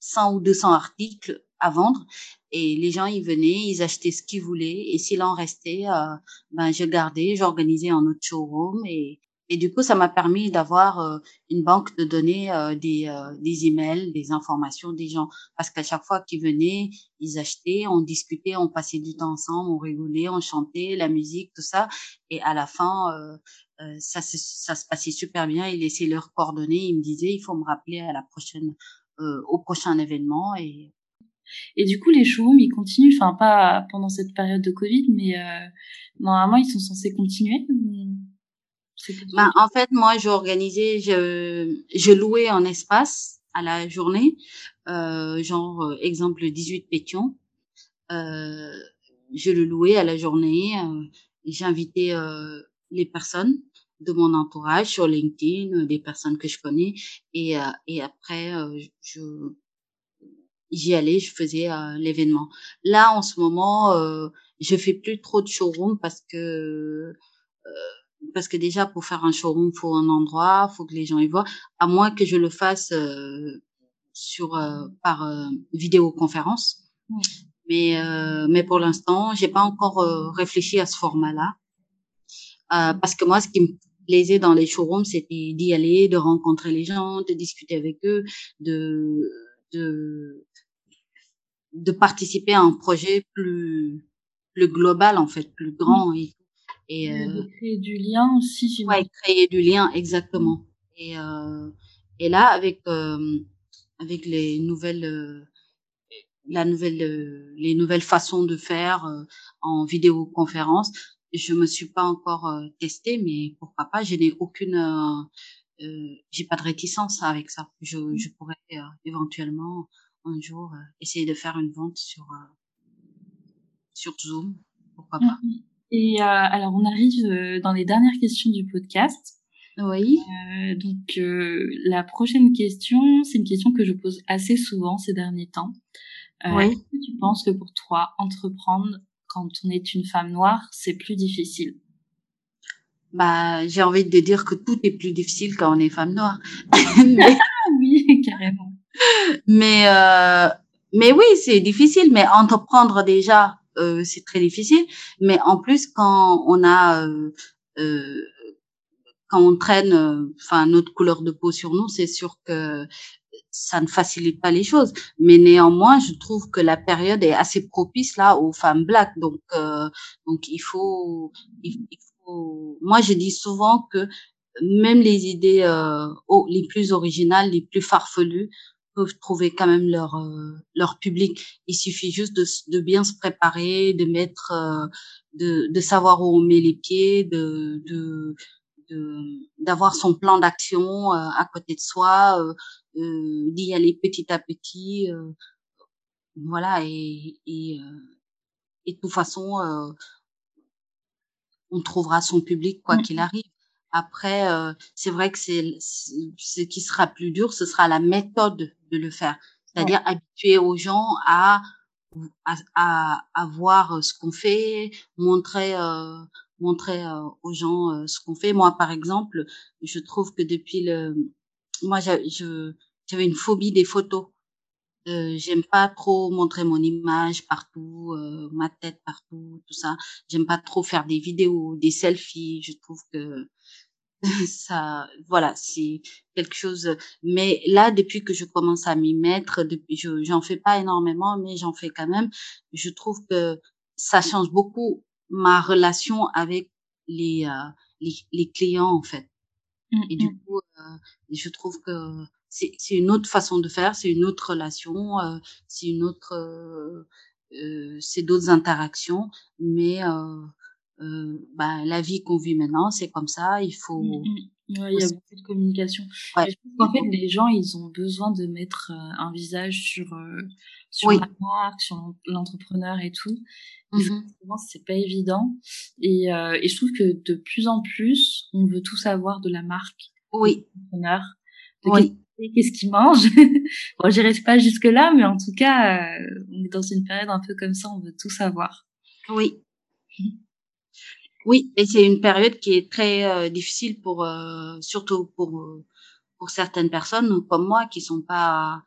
Speaker 2: 100 ou 200 articles à vendre et les gens ils venaient, ils achetaient ce qu'ils voulaient et s'il en restait euh, ben je gardais, j'organisais un autre showroom et Et du coup, ça m'a permis d'avoir euh, une banque de données, euh, des, euh, des emails, des informations des gens. Parce qu'à chaque fois qu'ils venaient, ils achetaient, on discutait, on passait du temps ensemble, on rigolait, on chantait, la musique, tout ça. Et à la fin, ça, ça se passait super bien. Ils laissaient leurs coordonnées. Ils me disaient, il faut me rappeler à la prochaine, au prochain événement. Et
Speaker 1: et du coup, les showrooms, ils continuent, enfin pas pendant cette période de Covid, mais normalement, ils sont censés continuer.
Speaker 2: Ben, en fait, moi, j'organisais, je, je louais un espace à la journée, euh, genre euh, exemple 18 pétions. Euh, je le louais à la journée. Euh, J'invitais euh, les personnes de mon entourage sur LinkedIn, des personnes que je connais, et, et après, je j'y allais, je faisais l'événement. Là, en ce moment, je fais plus trop de showroom parce que parce que déjà pour faire un showroom faut un endroit faut que les gens y voient à moins que je le fasse euh, sur euh, par euh, vidéoconférence. Mais mais pour l'instant j'ai pas encore réfléchi à ce format là parce que moi ce qui me plaisait dans les showrooms c'était d'y aller de rencontrer les gens de discuter avec eux de de de participer à un projet plus plus global en fait plus grand et
Speaker 1: et euh, créer du lien aussi.
Speaker 2: Ouais, créer du lien exactement. Et euh, et là avec euh, avec les nouvelles euh, la nouvelle euh, les nouvelles façons de faire en vidéoconférence, je me suis pas encore testée, mais pourquoi pas Je n'ai aucune euh, j'ai pas de réticence avec ça. Je, mmh. je pourrais éventuellement un jour essayer de faire une vente sur sur Zoom, pourquoi pas.
Speaker 1: Mmh et euh, alors, on arrive euh, dans les dernières questions du podcast.
Speaker 2: Oui.
Speaker 1: Euh, donc, euh, la prochaine question, c'est une question que je pose assez souvent ces derniers temps. Euh, oui. Est-ce que tu penses que pour toi, entreprendre quand on est une femme noire, c'est plus difficile?
Speaker 2: Bah, j'ai envie de dire que tout est plus difficile quand on est femme noire.
Speaker 1: mais... oui, carrément.
Speaker 2: Mais, euh, mais oui, c'est difficile. Mais entreprendre déjà, euh, c'est très difficile. Mais en plus, quand on a, euh, euh, quand on traîne, enfin notre couleur de peau sur nous, c'est sûr que ça ne facilite pas les choses. Mais néanmoins, je trouve que la période est assez propice là aux femmes black. Donc, donc il faut, il, faut. Moi, je dis souvent que même les idées les plus originales, les plus farfelues, peuvent trouver quand même leur euh, leur public. Il suffit juste de, de bien se préparer, de mettre, euh, de, de savoir où on met les pieds, de de d'avoir son plan d'action euh, à côté de soi, d'y aller petit à petit, voilà et et, et de toute façon on trouvera son public quoi mmh. qu'il arrive. Après, euh, c'est vrai que c'est ce qui sera plus dur, ce sera la méthode de le faire, c'est-à-dire habituer aux gens à à, à, à voir ce qu'on fait, montrer euh, montrer euh, aux gens euh, ce qu'on fait. Moi, par exemple, je trouve que depuis le, moi, j'avais une phobie des photos. Euh, j'aime pas trop montrer mon image partout, ma tête partout, tout ça. J'aime pas trop faire des vidéos, des selfies. Je trouve que ça, voilà, c'est quelque chose. Mais là, depuis que je commence à m'y mettre, depuis, je, j'en fais pas énormément, mais j'en fais quand même. Je trouve que ça change beaucoup ma relation avec les euh, les, les, clients en fait. Mmh, Et du mmh. coup, euh, je trouve que c'est c'est une autre façon de faire, c'est une autre relation, euh, c'est une autre, euh, c'est d'autres interactions, mais euh, bah, la vie qu'on vit maintenant, c'est comme ça, il faut... Mmh,
Speaker 1: mmh. Ouais, il y a beaucoup de communication. Ouais. En fait, les gens, ils ont besoin de mettre un visage sur, sur la marque, sur l'entrepreneur et tout. Mmh. c'est pas évident. Et, euh, et je trouve que de plus en plus, on veut tout savoir de la marque.
Speaker 2: Oui.
Speaker 1: L'entrepreneur. Oui. Qu'est-ce qu'il mange? Bon, j'irai pas jusque là, mais en tout cas, euh, on est dans une période un peu comme ça, on veut tout savoir.
Speaker 2: Oui. Oui, et c'est une période qui est très euh, difficile pour, euh, surtout pour euh, pour certaines personnes comme moi qui sont pas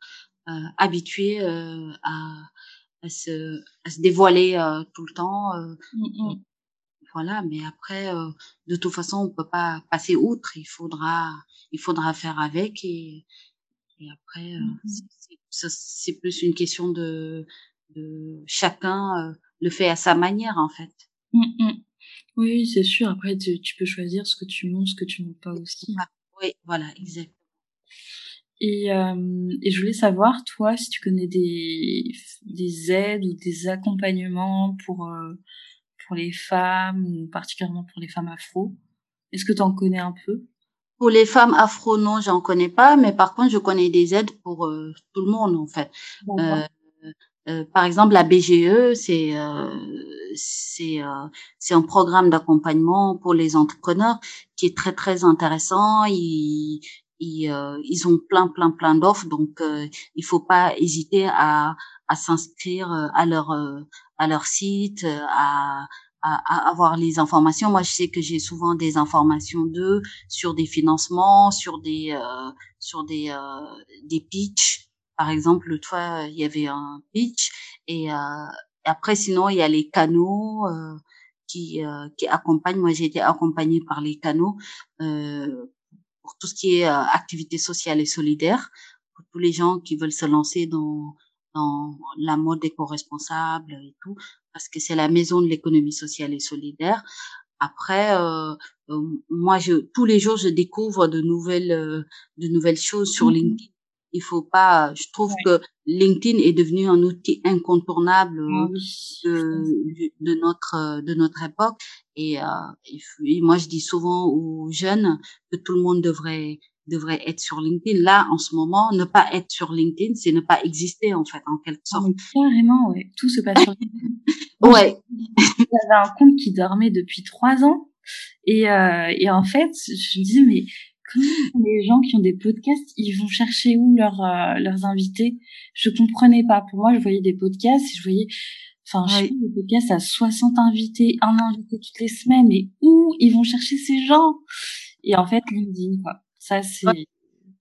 Speaker 2: habituées à, à se à se dévoiler tout le temps. Mmh voilà. Mais après, de toute façon, on peut pas passer outre. Il faudra, il faudra faire avec et, et après, mmh c'est plus une question de, de chacun le fait à sa manière en fait.
Speaker 1: Mmh oui, c'est sûr. Après, tu, tu, peux choisir ce que tu montes, ce que tu montes pas aussi.
Speaker 2: Ah, oui, voilà, exactement.
Speaker 1: Et, euh, et, je voulais savoir, toi, si tu connais des, des aides ou des accompagnements pour, euh, pour les femmes, ou particulièrement pour les femmes afro? Est-ce que tu en connais un peu?
Speaker 2: Pour les femmes afro, non, j'en connais pas, mais par contre, je connais des aides pour euh, tout le monde, en fait. Euh, par exemple, la BGE, c'est euh, c'est euh, c'est un programme d'accompagnement pour les entrepreneurs qui est très très intéressant. Ils ils, ils ont plein plein plein d'offres, donc il faut pas hésiter à à s'inscrire à leur à leur site, à à, avoir les informations. Moi, je sais que j'ai souvent des informations d'eux sur des financements, sur des sur des des pitchs par exemple, l'autre fois, il y avait un pitch et euh, après, sinon, il y a les canaux euh, qui, euh, qui accompagnent. Moi, j'ai été accompagnée par les canaux euh, pour tout ce qui est euh, activité sociale et solidaire, pour tous les gens qui veulent se lancer dans, dans la mode éco-responsable et tout, parce que c'est la maison de l'économie sociale et solidaire. Après, euh, moi, je, tous les jours, je découvre de nouvelles, de nouvelles choses sur mmh LinkedIn il faut pas. Je trouve que LinkedIn est devenu un outil incontournable ah de, de, notre de notre époque. Et, euh, et, moi, je dis souvent aux jeunes que tout le monde devrait devrait être sur LinkedIn. Là, en ce moment, ne pas être sur LinkedIn, c'est ne pas exister en fait, en quelque ah, sorte.
Speaker 1: carrément, ouais. Tout se passe sur LinkedIn.
Speaker 2: ouais.
Speaker 1: J'avais un compte qui dormait depuis trois ans. Et, euh, et en fait, je me disais, mais les gens qui ont des podcasts, ils vont chercher où leurs euh, leurs invités? Je comprenais pas. Pour moi, je voyais des podcasts, je voyais, enfin, je fais des podcasts à 60 invités, un invité toutes les semaines, mais où ils vont chercher ces gens? Et en fait, LinkedIn, quoi. Ça, c'est.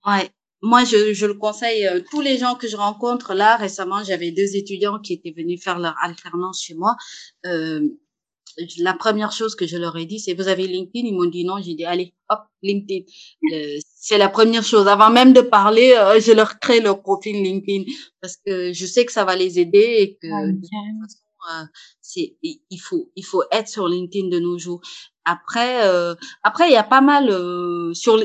Speaker 2: Ouais. Moi, je, je le conseille. Euh, tous les gens que je rencontre là récemment, j'avais deux étudiants qui étaient venus faire leur alternance chez moi. Euh, la première chose que je leur ai dit, c'est vous avez LinkedIn? Ils m'ont dit non. J'ai dit allez, hop, LinkedIn. Euh, c'est la première chose. Avant même de parler, euh, je leur crée leur profil LinkedIn parce que je sais que ça va les aider et que de toute façon, euh, c'est il faut il faut être sur LinkedIn de nos jours. Après, après il y a pas mal sur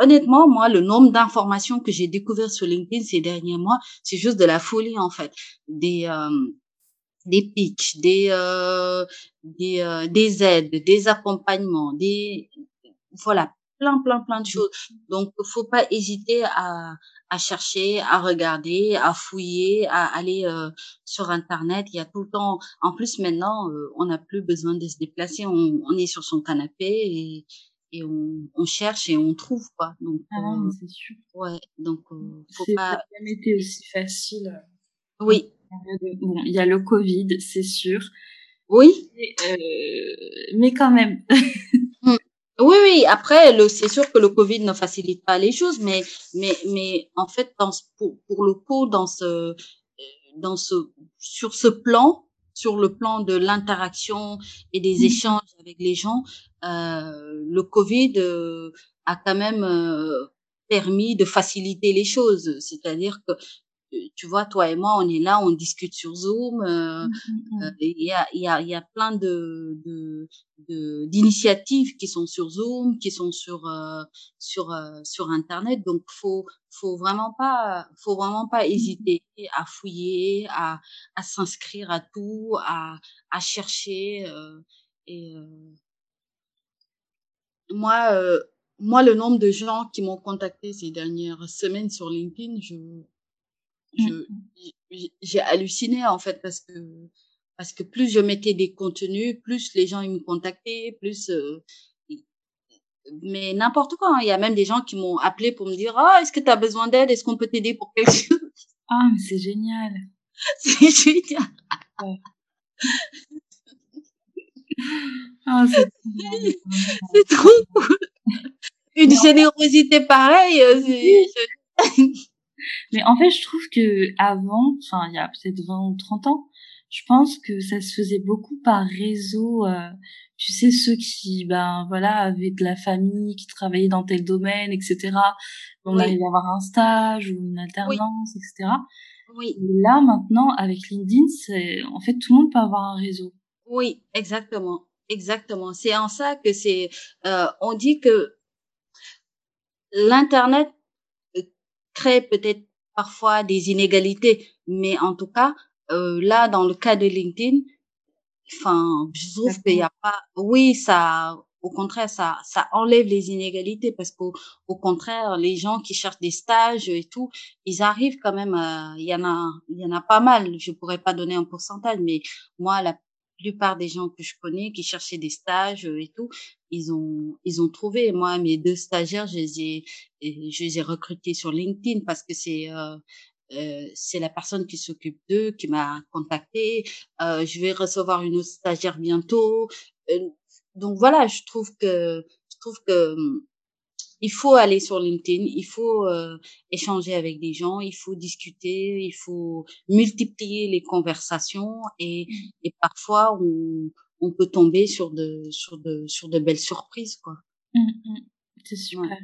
Speaker 2: honnêtement moi le nombre d'informations que j'ai découvert sur LinkedIn ces derniers mois, c'est juste de la folie en fait. Des des pitchs, des euh, des, euh, des aides, des accompagnements, des voilà, plein plein plein de choses. Donc faut pas hésiter à à chercher, à regarder, à fouiller, à aller euh, sur internet, il y a tout le temps en plus maintenant on n'a plus besoin de se déplacer, on, on est sur son canapé et et on, on, cherche et on trouve quoi. Donc
Speaker 1: ah non, c'est sûr.
Speaker 2: Ouais, donc faut
Speaker 1: pas ça jamais été aussi facile.
Speaker 2: Oui,
Speaker 1: Bon, il y a le Covid, c'est sûr.
Speaker 2: Oui.
Speaker 1: Euh, mais quand même.
Speaker 2: Hmm. oui, oui. Après, c'est sûr que le Covid ne facilite pas les choses, mais, mais, mais en fait, dans, pour, pour le coup, dans ce, dans ce, sur ce plan, sur le plan de l'interaction et des hmm. échanges avec les gens, euh, le Covid euh, a quand même euh, permis de faciliter les choses. C'est-à-dire que tu vois, toi et moi, on est là, on discute sur Zoom. Euh, mmh, mmh, mmh. Euh, il y, a, y, a, y a plein de, de, d'initiatives qui sont sur Zoom, qui sont sur euh, sur sur Internet. Donc, faut faut vraiment pas faut vraiment pas hésiter à fouiller, à à s'inscrire à tout, à à chercher. et moi, moi, le nombre de gens qui m'ont contacté ces dernières semaines sur LinkedIn, je j'ai halluciné en fait parce que parce que plus je mettais des contenus, plus les gens ils me contactaient, plus euh, mais n'importe quoi. Hein. Il y a même des gens qui m'ont appelé pour me dire ah est-ce que tu as besoin d'aide, est-ce qu'on peut t'aider pour quelque chose?
Speaker 1: Ah mais c'est génial.
Speaker 2: c'est génial.
Speaker 1: oh, c'est
Speaker 2: trop cool. Une générosité pareille.
Speaker 1: Mais en fait, je trouve que avant, enfin, il y a peut-être 20 ou 30 ans, je pense que ça se faisait beaucoup par réseau. Euh, tu sais, ceux qui, ben voilà, avaient de la famille, qui travaillaient dans tel domaine, etc. On arrivait à avoir un stage ou une alternance, etc.
Speaker 2: Oui.
Speaker 1: là, maintenant, avec LinkedIn, c'est, en fait, tout le monde peut avoir un réseau.
Speaker 2: Oui, exactement. Exactement. C'est en ça que c'est, euh, on dit que l'Internet crée peut-être parfois des inégalités, mais en tout cas, euh, là, dans le cas de LinkedIn, enfin, je trouve qu'il n'y a pas, oui, ça, au contraire, ça, ça enlève les inégalités parce qu'au au contraire, les gens qui cherchent des stages et tout, ils arrivent quand même, il y en a, il y en a pas mal. Je pourrais pas donner un pourcentage, mais moi, la plupart des gens que je connais qui cherchaient des stages et tout, ils ont, ils ont trouvé. Moi, mes deux stagiaires, je les ai, je les ai recrutés sur LinkedIn parce que c'est, euh, euh, c'est la personne qui s'occupe d'eux qui m'a contacté. Euh, je vais recevoir une autre stagiaire bientôt. Euh, donc voilà, je trouve que je trouve que hum, il faut aller sur LinkedIn, il faut euh, échanger avec des gens, il faut discuter, il faut multiplier les conversations et, et parfois on, on peut tomber sur de sur de sur de belles surprises quoi.
Speaker 1: Mmh, mmh. C'est super.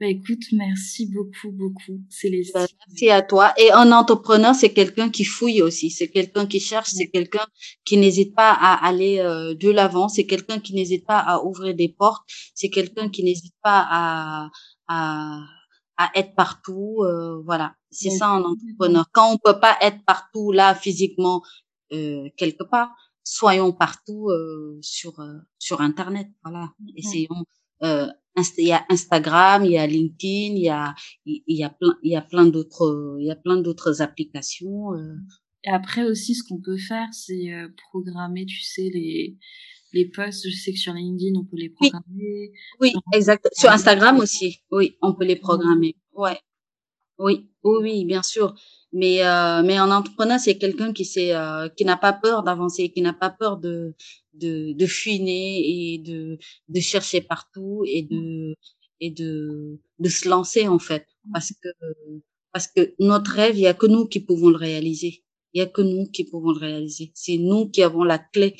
Speaker 1: Bah, écoute, merci beaucoup, beaucoup. Les.
Speaker 2: Bah, merci à toi. Et un entrepreneur, c'est quelqu'un qui fouille aussi. C'est quelqu'un qui cherche. C'est quelqu'un qui n'hésite pas à aller euh, de l'avant. C'est quelqu'un qui n'hésite pas à ouvrir des portes. C'est quelqu'un qui n'hésite pas à, à, à être partout. Euh, voilà. C'est ça un entrepreneur. Quand on peut pas être partout là physiquement euh, quelque part, soyons partout euh, sur euh, sur Internet. Voilà. Essayons euh, il y a Instagram, il y a LinkedIn, il y a il y a plein il y a plein d'autres il y a plein d'autres applications. Euh.
Speaker 1: Et après aussi, ce qu'on peut faire, c'est euh, programmer, tu sais, les les posts. Je sais que sur LinkedIn, on peut les programmer.
Speaker 2: Oui, exact. Sur Instagram aussi, oui, on peut les programmer. Ouais. Oui, oui, oui, bien sûr. Mais euh, mais en entrepreneur, c'est quelqu'un qui sait euh, qui n'a pas peur d'avancer, qui n'a pas peur de de de fuiner et de de chercher partout et de et de de se lancer en fait parce que parce que notre rêve, il y a que nous qui pouvons le réaliser. Il y a que nous qui pouvons le réaliser. C'est nous qui avons la clé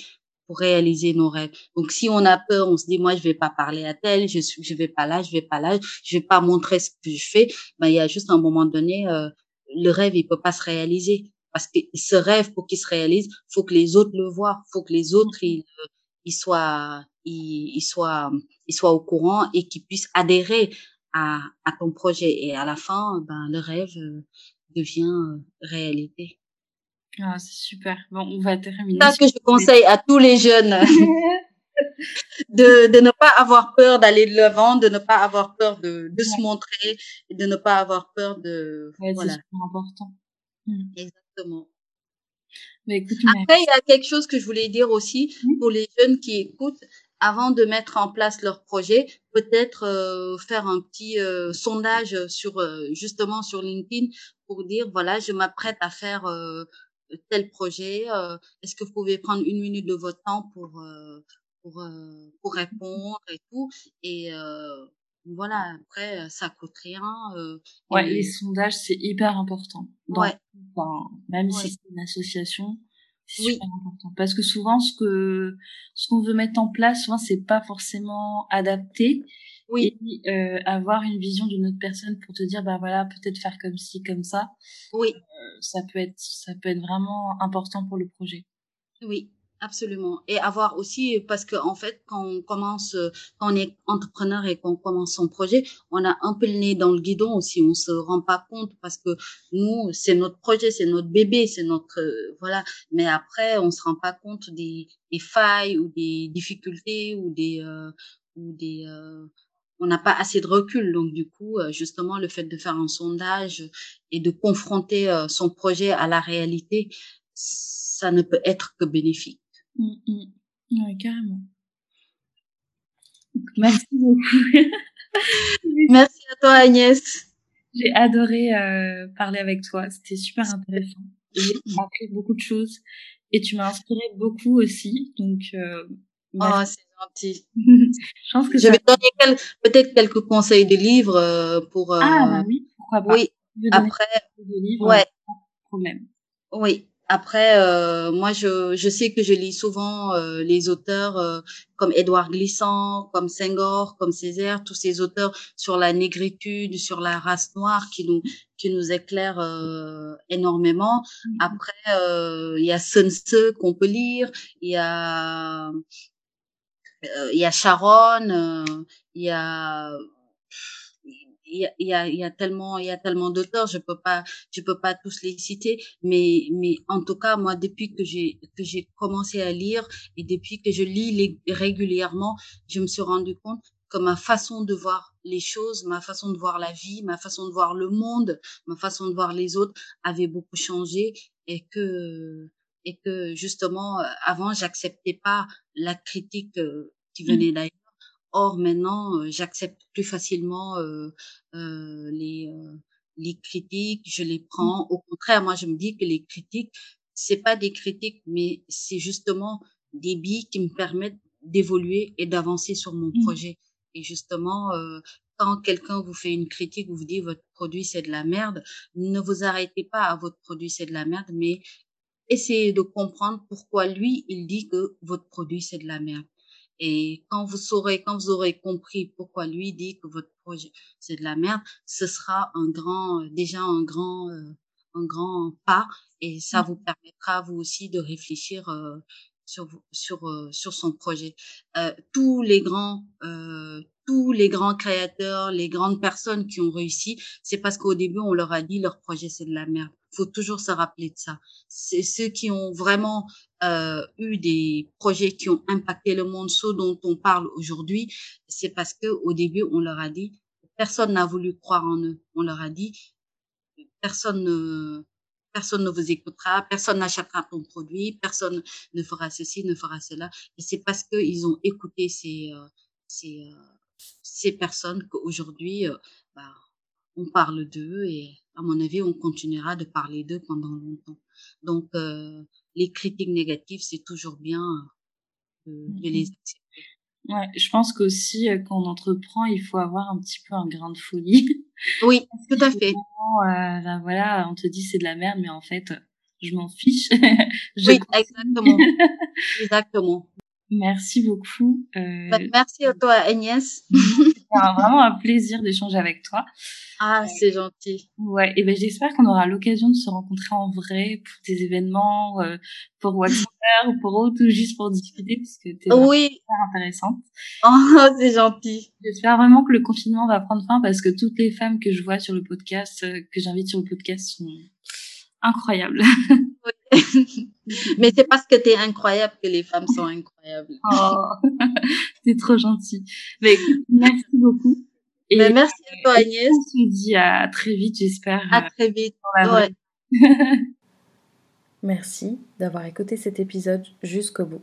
Speaker 2: pour réaliser nos rêves. Donc si on a peur, on se dit moi je vais pas parler à tel, je je vais pas là, je vais pas là, je vais pas montrer ce que je fais. Ben il y a juste un moment donné euh, le rêve, il peut pas se réaliser. Parce que ce rêve, pour qu'il se réalise, faut que les autres le voient, faut que les autres, ils, ils soient, ils, ils soient, ils soient au courant et qu'ils puissent adhérer à, à ton projet. Et à la fin, ben, le rêve euh, devient euh, réalité.
Speaker 1: Ah, c'est super. Bon, on va terminer.
Speaker 2: C'est ça que je conseille à tous les jeunes. de, de ne pas avoir peur d'aller de l'avant, de ne pas avoir peur de, de se montrer, et de ne pas avoir peur de.
Speaker 1: voilà. C'est important.
Speaker 2: Mmh. Exactement. Mais écoute, Après, il y a quelque chose que je voulais dire aussi mmh. pour les jeunes qui écoutent. Avant de mettre en place leur projet, peut-être euh, faire un petit euh, sondage sur euh, justement sur LinkedIn pour dire voilà, je m'apprête à faire tel projet. Est-ce que vous pouvez prendre une minute de votre temps pour pour, euh, pour répondre et tout. Et euh, voilà, après, ça coûte rien. Euh,
Speaker 1: ouais, les sondages, c'est hyper important. ouais. Enfin, même si c'est une association, c'est oui. super important. Parce que souvent, ce que ce qu'on veut mettre en place, souvent, c'est pas forcément adapté. Oui. Et euh, avoir une vision d'une autre personne pour te dire, bah voilà, peut-être faire comme ci, comme ça.
Speaker 2: Oui.
Speaker 1: Euh, ça peut être, ça peut être vraiment important pour le projet.
Speaker 2: Oui, Absolument. Et avoir aussi, parce que en fait, quand on commence, quand on est entrepreneur et qu'on commence son projet, on a un peu le nez dans le guidon aussi. On se rend pas compte parce que nous, c'est notre projet, c'est notre bébé, c'est notre voilà. Mais après, on se rend pas compte des, des failles ou des difficultés ou des euh, ou des euh, on n'a pas assez de recul. Donc du coup, euh, justement, le fait de faire un sondage et de confronter son projet à la réalité, ça ne peut être que bénéfique.
Speaker 1: Mmh, mmh. Ouais, carrément. Merci beaucoup.
Speaker 2: Merci à toi Agnès.
Speaker 1: J'ai adoré euh, parler avec toi, c'était super intéressant. J'ai appris beaucoup de choses et tu m'as inspiré beaucoup aussi, donc. Euh,
Speaker 2: oh, c'est gentil. Je pense que je vais donner peut-être quelques conseils de livres euh, pour.
Speaker 1: ah bah oui, pourquoi pas.
Speaker 2: Oui. Après.
Speaker 1: Livres, ouais. Pas de problème.
Speaker 2: Oui. Après, euh, moi, je, je sais que je lis souvent euh, les auteurs euh, comme Édouard Glissant, comme Senghor, comme Césaire, tous ces auteurs sur la négritude, sur la race noire qui nous qui nous éclairent énormément. Mm-hmm. Après, il y a Sun Tzu qu'on peut lire, il y a il y a Sharon, il y a il y a, il y a tellement il y a tellement d'auteurs je peux pas je peux pas tous les citer mais mais en tout cas moi depuis que j'ai que j'ai commencé à lire et depuis que je lis les, régulièrement je me suis rendu compte que ma façon de voir les choses ma façon de voir la vie ma façon de voir le monde ma façon de voir les autres avait beaucoup changé et que et que justement avant j'acceptais pas la critique euh, qui mmh. venait d'ailleurs Or maintenant, euh, j'accepte plus facilement euh, euh, les les critiques, je les mmh. prends. Au contraire, moi, je me dis que les critiques, c'est pas des critiques, mais c'est justement des billes qui me permettent d'évoluer et d'avancer sur mon mmh. projet. Et justement, quand quelqu'un vous fait une critique, vous dit votre produit c'est de la merde, ne vous arrêtez pas à votre produit c'est de la merde, mais essayez de comprendre pourquoi lui il dit que votre produit c'est de la merde. Et quand vous saurez, quand vous aurez compris pourquoi lui dit que votre projet c'est de la merde, ce sera un grand, déjà un grand, euh, un grand pas et ça mmh. vous permettra vous aussi de réfléchir euh, sur sur euh, sur son projet. tous les grands tous les grands créateurs, les grandes personnes qui ont réussi, c'est parce qu'au début on leur a dit leur projet c'est de la merde faut toujours se rappeler de ça. C'est ceux qui ont vraiment euh, eu des projets qui ont impacté le monde, ceux dont on parle aujourd'hui, c'est parce que au début on leur a dit, personne n'a voulu croire en eux. On leur a dit, personne ne personne ne vous écoutera, personne n'achètera ton produit, personne ne fera ceci, ne fera cela. Et c'est parce qu'ils ont écouté ces euh, ces euh, ces personnes qu'aujourd'hui, euh, bah, on parle d'eux et à mon avis, on continuera de parler d'eux pendant longtemps. Donc, euh, les critiques négatives, c'est toujours bien euh, de, les
Speaker 1: mmh accepter. Ouais, je pense qu'aussi, euh, quand on entreprend, il faut avoir un petit peu un grain de folie.
Speaker 2: Oui, tout à fait.
Speaker 1: Ben voilà, on te dit c'est de la merde, mais en fait, je m'en fiche.
Speaker 2: je oui, exactement. exactement.
Speaker 1: Merci beaucoup.
Speaker 2: Euh... Bah, merci à toi, Agnès.
Speaker 1: C'est vraiment un plaisir d'échanger avec toi.
Speaker 2: Ah, c'est gentil.
Speaker 1: Ouais, et ben j'espère qu'on aura l'occasion de se rencontrer en vrai pour des événements, euh, pour WhatsApp ou pour autre, ou juste pour discuter, parce que t'es
Speaker 2: oui.
Speaker 1: super intéressante.
Speaker 2: Oh, c'est gentil.
Speaker 1: J'espère vraiment que le confinement va prendre fin, parce que toutes les femmes que je vois sur le podcast, euh, que j'invite sur le podcast, sont incroyables.
Speaker 2: Mais c'est parce que tu es incroyable que les femmes sont incroyables.
Speaker 1: Oh, c'est trop gentil. Mais merci beaucoup.
Speaker 2: Et Mais merci à toi Agnès.
Speaker 1: On se dit à très vite, j'espère.
Speaker 2: À très vite.
Speaker 1: Ouais. merci d'avoir écouté cet épisode jusqu'au bout.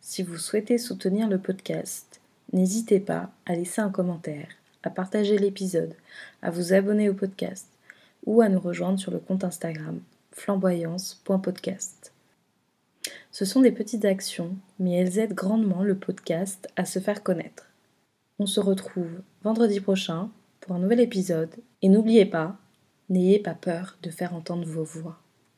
Speaker 1: Si vous souhaitez soutenir le podcast, n'hésitez pas à laisser un commentaire, à partager l'épisode, à vous abonner au podcast ou à nous rejoindre sur le compte Instagram flamboyance.podcast. Ce sont des petites actions, mais elles aident grandement le podcast à se faire connaître. On se retrouve vendredi prochain pour un nouvel épisode et n'oubliez pas, n'ayez pas peur de faire entendre vos voix.